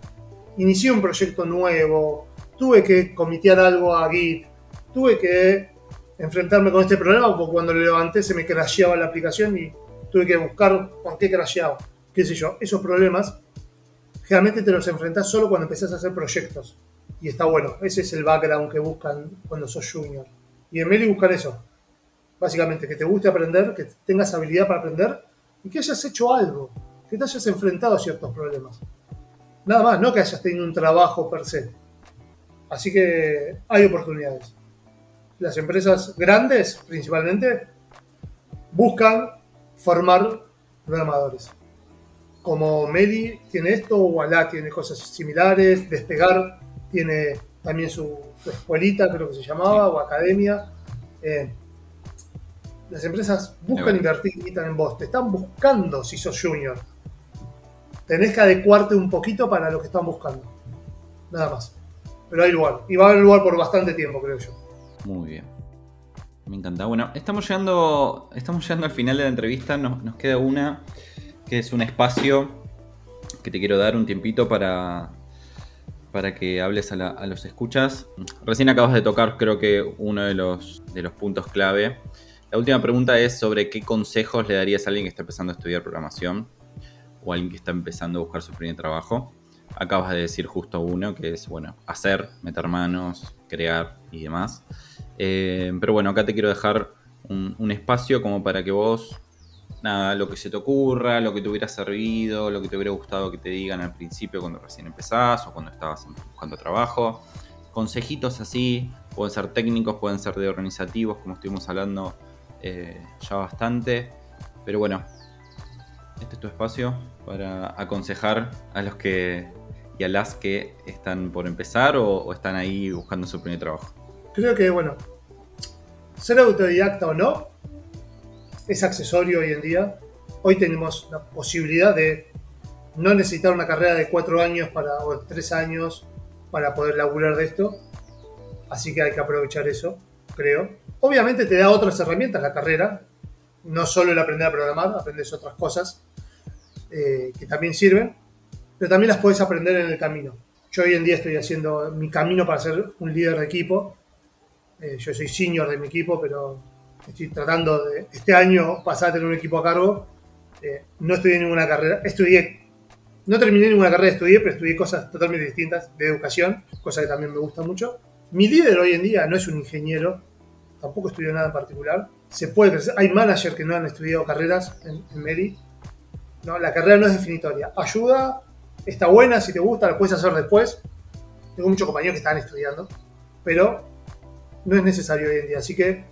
Inicié un proyecto nuevo, tuve que comitear algo a Git, tuve que enfrentarme con este problema porque cuando lo levanté se me crasheaba la aplicación y tuve que buscar por qué crasheaba. Qué sé yo, esos problemas generalmente te los enfrentas solo cuando empezás a hacer proyectos. Y está bueno, ese es el background que buscan cuando sos junior. Y en Meli buscan eso. Básicamente, que te guste aprender, que tengas habilidad para aprender y que hayas hecho algo, que te hayas enfrentado a ciertos problemas. Nada más, no que hayas tenido un trabajo per se. Así que hay oportunidades. Las empresas grandes, principalmente, buscan formar programadores. Como Meli tiene esto, Walla tiene cosas similares, Despegar tiene también su, escuelita, creo que se llamaba, o academia. Eh, las empresas buscan invertir en vos, te están buscando si sos junior. Tenés que adecuarte un poquito para lo que están buscando. Nada más pero hay lugar. Y va a haber lugar por bastante tiempo, creo yo. Muy bien. Me encanta. Bueno, estamos llegando, estamos llegando al final de la entrevista. Nos, queda una, que es un espacio que te quiero dar un tiempito para, para que hables a, los escuchas. Recién acabas de tocar, creo que uno de los, de los puntos clave. La última pregunta es sobre qué consejos le darías a alguien que está empezando a estudiar programación o a alguien que está empezando a buscar su primer trabajo acabas de decir justo uno, que es, bueno, hacer, meter manos, crear y demás. Eh, pero bueno, acá te quiero dejar un, espacio como para que vos, nada, lo que se te ocurra, lo que te hubiera servido, lo que te hubiera gustado que te digan al principio cuando recién empezás o cuando estabas buscando trabajo. Consejitos así, pueden ser técnicos, pueden ser de organizativos, como estuvimos hablando eh, ya bastante. Pero bueno, este es tu espacio para aconsejar a los que y a las que están por empezar o, están ahí buscando su primer trabajo? Creo que, bueno, ser autodidacta o no es accesorio hoy en día. Hoy tenemos la posibilidad de no necesitar una carrera de cuatro años para, o tres años para poder laburar de esto. Así que hay que aprovechar eso, creo. Obviamente te da otras herramientas la carrera. No solo el aprender a programar, aprendes otras cosas eh, que también sirven pero también las puedes aprender en el camino. Yo hoy en día estoy haciendo mi camino para ser un líder de equipo. Eh, yo soy senior de mi equipo, pero estoy tratando de este año pasar a tener un equipo a cargo. Eh, no estudié ninguna carrera, estudié no terminé ninguna carrera, estudié, pero estudié cosas totalmente distintas de educación, cosa que también me gusta mucho. Mi líder hoy en día no es un ingeniero, tampoco estudió nada en particular. Se puede crecer. Hay managers que no han estudiado carreras en, en Meri. No, la carrera no es definitoria. Ayuda, está buena, si te gusta, la puedes hacer después. Tengo muchos compañeros que están estudiando, pero no es necesario hoy en día. Así que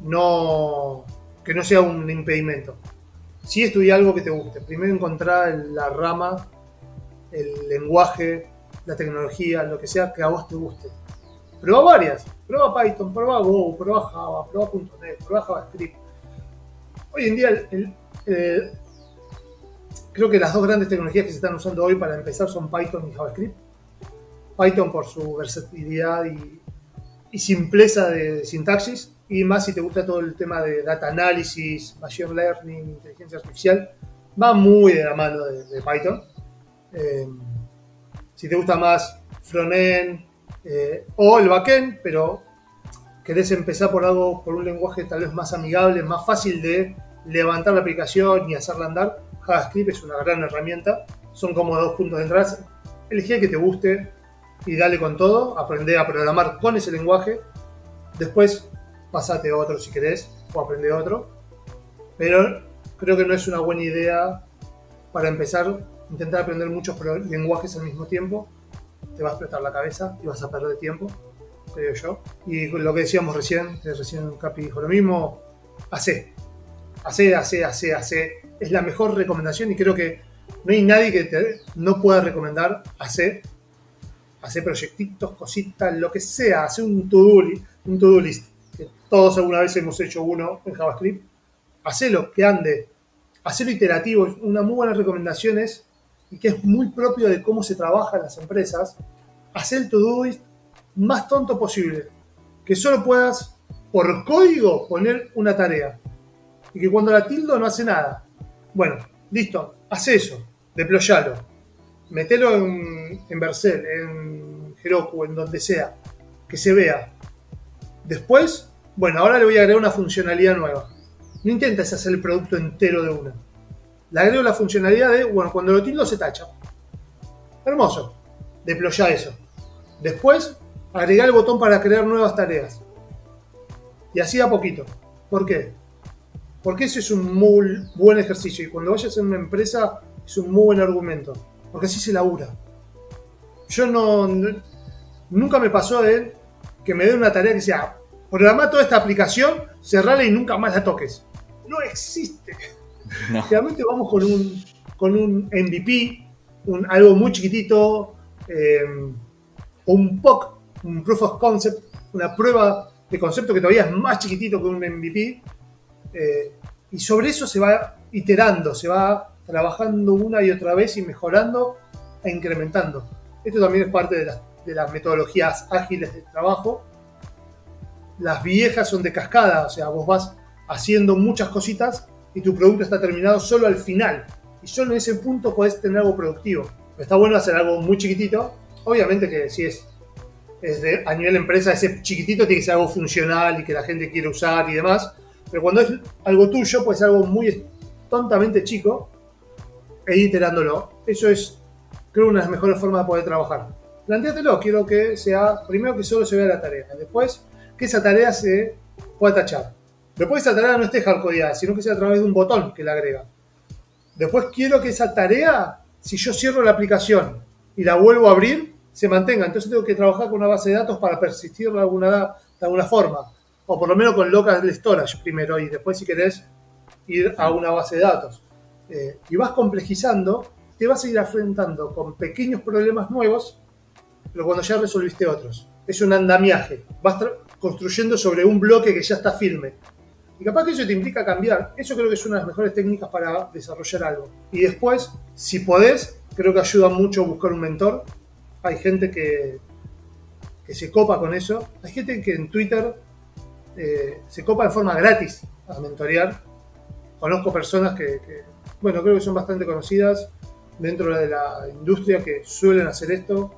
no, que no sea un impedimento. Sí estudia algo que te guste. Primero encontrar la rama, el lenguaje, la tecnología, lo que sea que a vos te guste. Prueba varias. Prueba Python, prueba Go, prueba Java, prueba .NET, prueba JavaScript. Hoy en día el, creo que las dos grandes tecnologías que se están usando hoy para empezar son Python y JavaScript. Python por su versatilidad y, simpleza de, sintaxis, y más si te gusta todo el tema de data analysis, machine learning, inteligencia artificial, va muy de la mano de, Python. Eh, si te gusta más frontend eh, o el backend, pero querés empezar por algo, por un lenguaje tal vez más amigable, más fácil de levantar la aplicación y hacerla andar, JavaScript es una gran herramienta. Son como dos puntos de entrada. Elegí el que te guste y dale con todo. Aprende a programar con ese lenguaje. Después pasate otro si querés o aprende otro. Pero creo que no es una buena idea para empezar intentar aprender muchos lenguajes al mismo tiempo. Te vas a explotar la cabeza y vas a perder tiempo, creo yo. Y lo que decíamos recién, recién Capi dijo lo mismo, hace. Hace, hace, hace, hace es la mejor recomendación y creo que no hay nadie que no pueda recomendar hacer, hacer proyectitos, cositas, lo que sea, hacer un to-do un to list, que todos alguna vez hemos hecho uno en JavaScript, hacelo, que ande, hacerlo iterativo, una muy buena recomendación es, y que es muy propio de cómo se trabaja en las empresas, hacer el to-do list más tonto posible, que solo puedas por código poner una tarea y que cuando la tildo no hace nada, bueno, listo, haz eso, deployalo, metelo en, en Vercel, en Heroku, en donde sea, que se vea. Después, bueno, ahora le voy a agregar una funcionalidad nueva. No intentes hacer el producto entero de una. Le agrego la funcionalidad de, bueno, cuando lo tildo se tacha. Hermoso. Deploya eso. Después, agregar el botón para crear nuevas tareas. Y así a poquito. ¿Por qué? Porque ese es un muy buen ejercicio y cuando vayas a una empresa es un muy buen argumento. Porque así se labura. Yo no, nunca me pasó de que me dé una tarea que sea programa toda esta aplicación, cerrala y nunca más la toques. No existe. Realmente vamos con un, con un MVP, un, algo muy chiquitito, eh, un POC, un Proof of Concept, una prueba de concepto que todavía es más chiquitito que un MVP, eh, y sobre eso se va iterando, se va trabajando una y otra vez y mejorando e incrementando. Esto también es parte de, las metodologías ágiles de trabajo. Las viejas son de cascada, o sea, vos vas haciendo muchas cositas y tu producto está terminado solo al final. Y solo en ese punto podés tener algo productivo. está bueno hacer algo muy chiquitito. Obviamente que si es, es de, a nivel empresa, ese chiquitito tiene que ser algo funcional y que la gente quiere usar y demás. Pero cuando es algo tuyo, puede ser algo muy tontamente chico e iterándolo. Eso es, creo, una de las mejores formas de poder trabajar. Plantéatelo, quiero que sea, primero que solo se vea la tarea, después que esa tarea se pueda tachar. Después esa tarea no esté hardcodeada, sino que sea a través de un botón que la agrega. Después quiero que esa tarea, si yo cierro la aplicación y la vuelvo a abrir, se mantenga. Entonces tengo que trabajar con una base de datos para persistir de alguna, de alguna forma o por lo menos con local storage primero y después si querés ir a una base de datos. Eh, y vas complejizando, te vas a ir enfrentando con pequeños problemas nuevos, pero cuando ya resolviste otros. Es un andamiaje, vas construyendo sobre un bloque que ya está firme. Y capaz que eso te implica cambiar. Eso creo que es una de las mejores técnicas para desarrollar algo. Y después, si podés, creo que ayuda mucho buscar un mentor. Hay gente que, que se copa con eso. Hay gente que en Twitter eh, se copa de forma gratis a mentorear. Conozco personas que, bueno, creo que son bastante conocidas dentro de la industria que suelen hacer esto.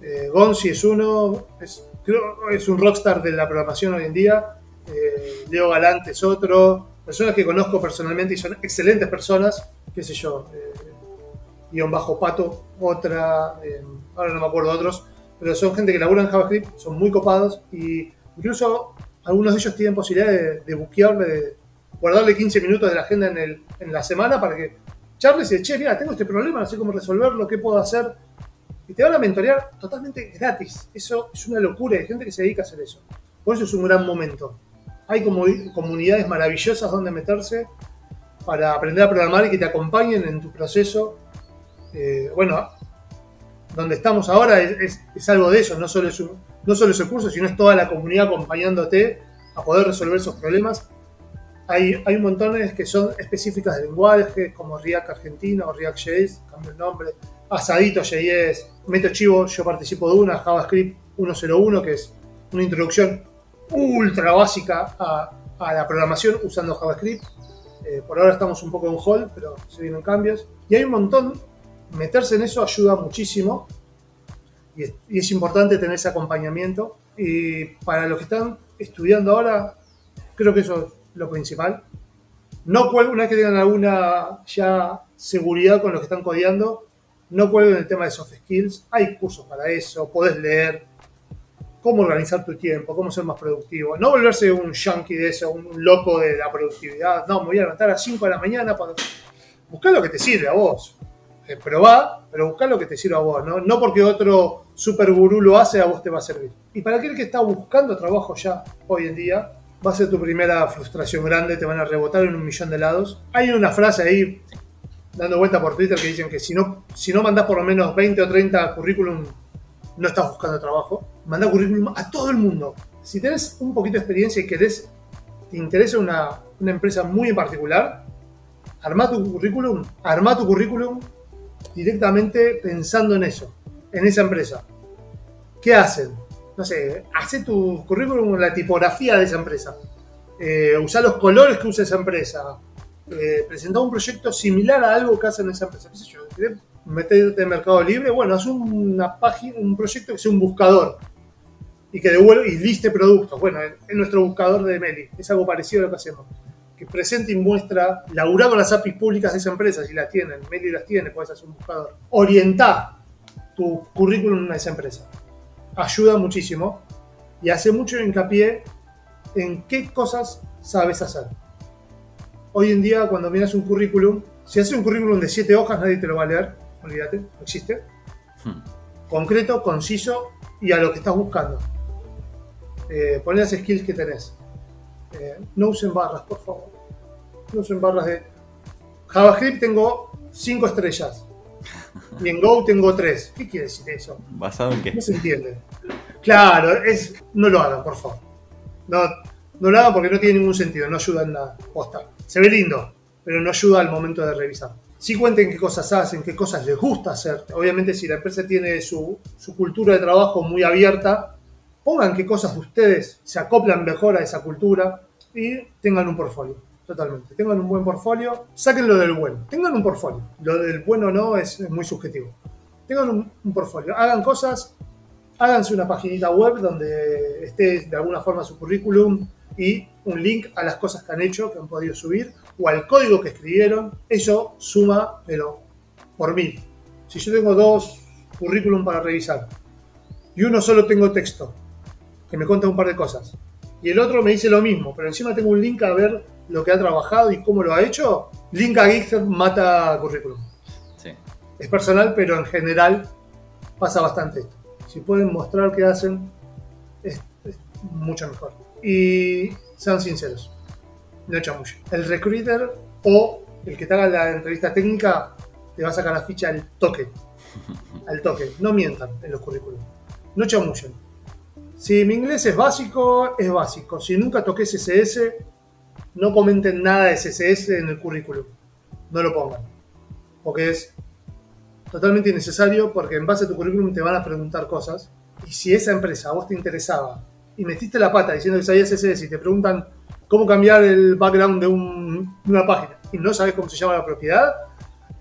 Eh, Gonzi es uno, es, creo es un rockstar de la programación hoy en día. Eh, Leo Galante es otro. Personas que conozco personalmente y son excelentes personas, qué sé yo. guion bajo pato, otra, eh, ahora no me acuerdo otros, pero son gente que labura en JavaScript, son muy copados y incluso algunos de ellos tienen posibilidad de, de de guardarle 15 minutos de la agenda en, la semana para que charles y che, mira, tengo este problema, no sé cómo resolverlo, qué puedo hacer. Y te van a mentorear totalmente gratis. Eso es una locura, hay gente que se dedica a hacer eso. Por eso es un gran momento. Hay como comunidades maravillosas donde meterse para aprender a programar y que te acompañen en tu proceso. Eh, bueno, donde estamos ahora es, algo de eso, no solo es, un, no solo es el curso, sino es toda la comunidad acompañándote a poder resolver esos problemas. Hay, hay montón que son específicas de lenguaje, como React Argentina o React.js, cambio el nombre, Asadito.js, Meto Chivo, yo participo de una, JavaScript 101, que es una introducción ultra básica a, a la programación usando JavaScript. Eh, por ahora estamos un poco en hold, pero se vienen cambios. Y hay un montón meterse en eso ayuda muchísimo y es, y es, importante tener ese acompañamiento. Y para los que están estudiando ahora, creo que eso es lo principal. No una vez que tengan alguna ya seguridad con lo que están codeando, no cuelguen el tema de soft skills. Hay cursos para eso, podés leer cómo organizar tu tiempo, cómo ser más productivo. No volverse un junkie de eso, un loco de la productividad. No, me voy a levantar a las 5 de la mañana para... Buscar lo que te sirve a vos eh, probá, pero buscar lo que te sirva a vos, ¿no? No porque otro super gurú lo hace, a vos te va a servir. Y para aquel que está buscando trabajo ya hoy en día, va a ser tu primera frustración grande, te van a rebotar en un millón de lados. Hay una frase ahí dando vuelta por Twitter que dicen que si no, si no mandás por lo menos 20 o 30 currículum, no estás buscando trabajo. Manda currículum a todo el mundo. Si tenés un poquito de experiencia y querés, te interesa una, una empresa muy en particular, arma tu currículum, arma tu currículum directamente pensando en eso, en esa empresa. ¿Qué hacen? No sé, hace tu currículum la tipografía de esa empresa. Eh, usa los colores que usa esa empresa. Eh, presenta un proyecto similar a algo que hacen esa empresa. ¿Qué sé? Meterte en Mercado Libre, bueno, haz una página, un proyecto que sea un buscador y que devuelva y liste productos. Bueno, es nuestro buscador de Meli. Es algo parecido a lo que hacemos que presente y muestra, laburar con las APIs públicas de esa empresa, si las tienen, Meli las tiene, puedes hacer un buscador. Orientar tu currículum a esa empresa. Ayuda muchísimo y hace mucho hincapié en qué cosas sabes hacer. Hoy en día, cuando miras un currículum, si haces un currículum de siete hojas, nadie te lo va a leer, olvídate, no existe. Hmm. Concreto, conciso y a lo que estás buscando. Eh, poner las skills que tenés. Eh, no usen barras, por favor. No usen barras de. JavaScript tengo 5 estrellas. Y en Go tengo 3. ¿Qué quiere decir eso? ¿Basado en qué? No se entiende. Claro, es, no lo hagan, por favor. No, no lo hagan porque no tiene ningún sentido, no ayuda en nada. Posta. Se ve lindo, pero no ayuda al momento de revisar. Sí cuenten qué cosas hacen, qué cosas les gusta hacer. Obviamente si la empresa tiene su, su cultura de trabajo muy abierta, pongan qué cosas ustedes se acoplan mejor a esa cultura y tengan un portfolio. Totalmente. Tengan un buen portfolio, sáquenlo del bueno. Tengan un portfolio. Lo del bueno no es, muy subjetivo. Tengan un, un, portfolio. Hagan cosas, háganse una paginita web donde esté de alguna forma su currículum y un link a las cosas que han hecho, que han podido subir, o al código que escribieron. Eso suma, pero por mil. Si yo tengo dos currículum para revisar y uno solo tengo texto, que me cuenta un par de cosas. Y el otro me dice lo mismo, pero encima tengo un link a ver lo que ha trabajado y cómo lo ha hecho. Link a GitHub mata currículum. Sí. Es personal, pero en general pasa bastante esto. Si pueden mostrar qué hacen, es, es mucho mejor. Y sean sinceros, no mucho. El recruiter o el que te haga la entrevista técnica te va a sacar la ficha al toque. Al toque. No mientan en los currículums. No chamullen si mi inglés es básico, es básico. Si nunca toqué CSS, no comenten nada de CSS en el currículum. No lo pongan. Porque es totalmente innecesario porque en base a tu currículum te van a preguntar cosas. Y si esa empresa a vos te interesaba y metiste la pata diciendo que sabías CSS y te preguntan cómo cambiar el background de, un, una página y no sabes cómo se llama la propiedad,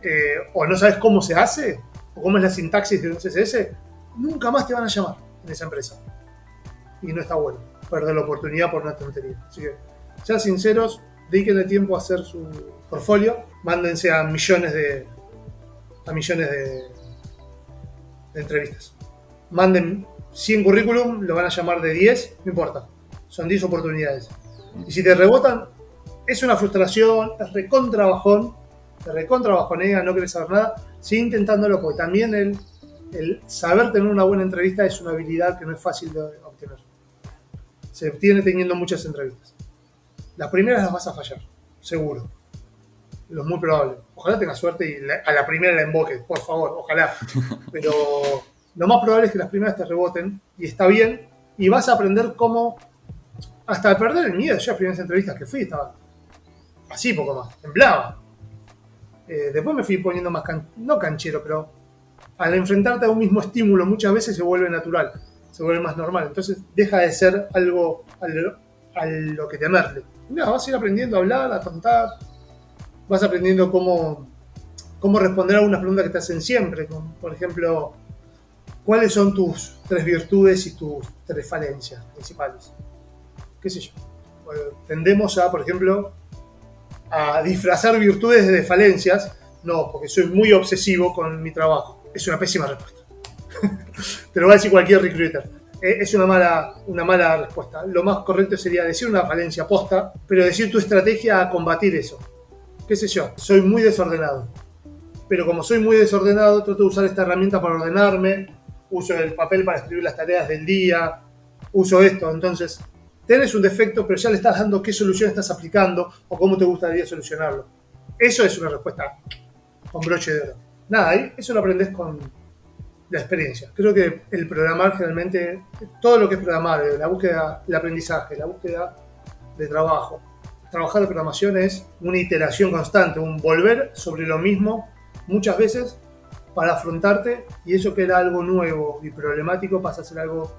eh, o no sabes cómo se hace, o cómo es la sintaxis de un CSS, nunca más te van a llamar en esa empresa y no está bueno perder la oportunidad por una tontería. Así que sean sinceros, dediquenle tiempo a hacer su portfolio, mándense a millones de a millones de, entrevistas. Manden 100 currículum, lo van a llamar de 10, no importa. Son 10 oportunidades. Y si te rebotan, es una frustración, es recontra bajón, te recontra bajonea, no quieres saber nada. Sigue intentándolo, porque también el, el saber tener una buena entrevista es una habilidad que no es fácil de. Se obtiene teniendo muchas entrevistas. Las primeras las vas a fallar, seguro. Lo muy probable. Ojalá tengas suerte y la- a la primera la invoques, por favor, ojalá. Pero lo más probable es que las primeras te reboten y está bien. Y vas a aprender cómo, hasta perder el miedo. Yo las primeras entrevistas que fui estaba así poco más, temblaba. Eh, después me fui poniendo más, can- no canchero, pero al enfrentarte a un mismo estímulo muchas veces se vuelve natural, se vuelve más normal. Entonces deja de ser algo a lo, que temerle. No, vas a ir aprendiendo a hablar, a contar, vas aprendiendo cómo, cómo responder a algunas preguntas que te hacen siempre. por ejemplo, ¿cuáles son tus tres virtudes y tus tres falencias principales? ¿Qué sé yo? Bueno, tendemos a, por ejemplo, a disfrazar virtudes de falencias. No, porque soy muy obsesivo con mi trabajo. Es una pésima respuesta. Te lo va a decir cualquier recruiter. Eh, Es una mala, una mala respuesta. Lo más correcto sería decir una falencia posta, pero decir tu estrategia a combatir eso. ¿Qué sé yo? Soy muy desordenado. Pero como soy muy desordenado, trato de usar esta herramienta para ordenarme. Uso el papel para escribir las tareas del día. Uso esto. Entonces, tenés un defecto, pero ya le estás dando qué solución estás aplicando o cómo te gustaría solucionarlo. Eso es una respuesta con broche de oro. Nada, eso lo aprendes con la experiencia. Creo que el programar generalmente, todo lo que es programar, eh, la búsqueda, el aprendizaje, la búsqueda de trabajo, trabajar de programación es una iteración constante, un volver sobre lo mismo muchas veces para afrontarte y eso que era algo nuevo y problemático pasa a ser algo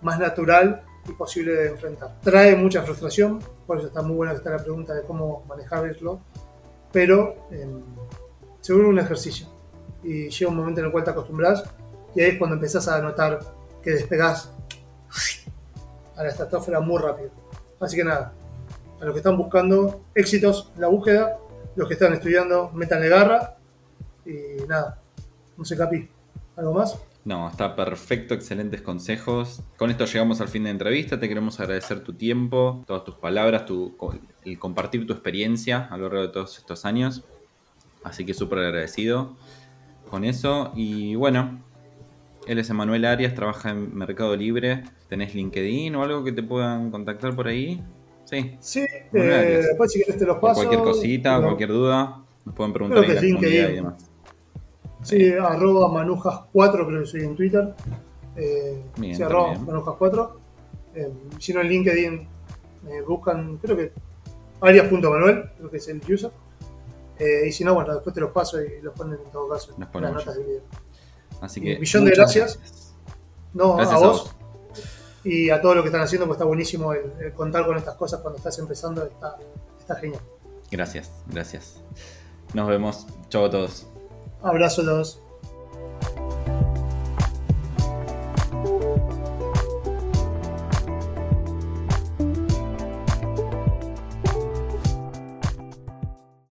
más natural y posible de enfrentar. Trae mucha frustración, por eso está muy buena está la pregunta de cómo manejarlo, pero eh, se vuelve un ejercicio y llega un momento en el cual te acostumbras y ahí es cuando empezás a notar que despegás a la estratosfera muy rápido. Así que nada, a los que están buscando éxitos en la búsqueda, los que están estudiando, métanle garra y nada, no sé, Capi, ¿algo más? No, está perfecto, excelentes consejos. Con esto llegamos al fin de entrevista. Te queremos agradecer tu tiempo, todas tus palabras, tu, el compartir tu experiencia a lo largo de todos estos años. Así que súper agradecido con eso. Y bueno, él es Emanuel Arias, trabaja en Mercado Libre. ¿Tenés LinkedIn o algo que te puedan contactar por ahí? Sí. Sí, eh, después si querés te los paso. cualquier cosita, No, cualquier duda, nos pueden preguntar Creo en que la es comunidad y LinkedIn. demás. Sí, arroba manujas4 creo que soy en Twitter. Eh, Bien, sí, arroba también. manujas4. Eh, si no en LinkedIn me buscan, creo que arias.manuel, creo que es el user. Eh, y si no, bueno, después te los paso y los ponen en todo caso en las notas del video. Así Un que. millón de gracias. No, Gracias a a vos. Y a todo lo que están haciendo, pues está buenísimo el, el contar con estas cosas cuando estás empezando, está, está genial. Gracias, gracias. Nos vemos. Chau a todos. Abrazo a los.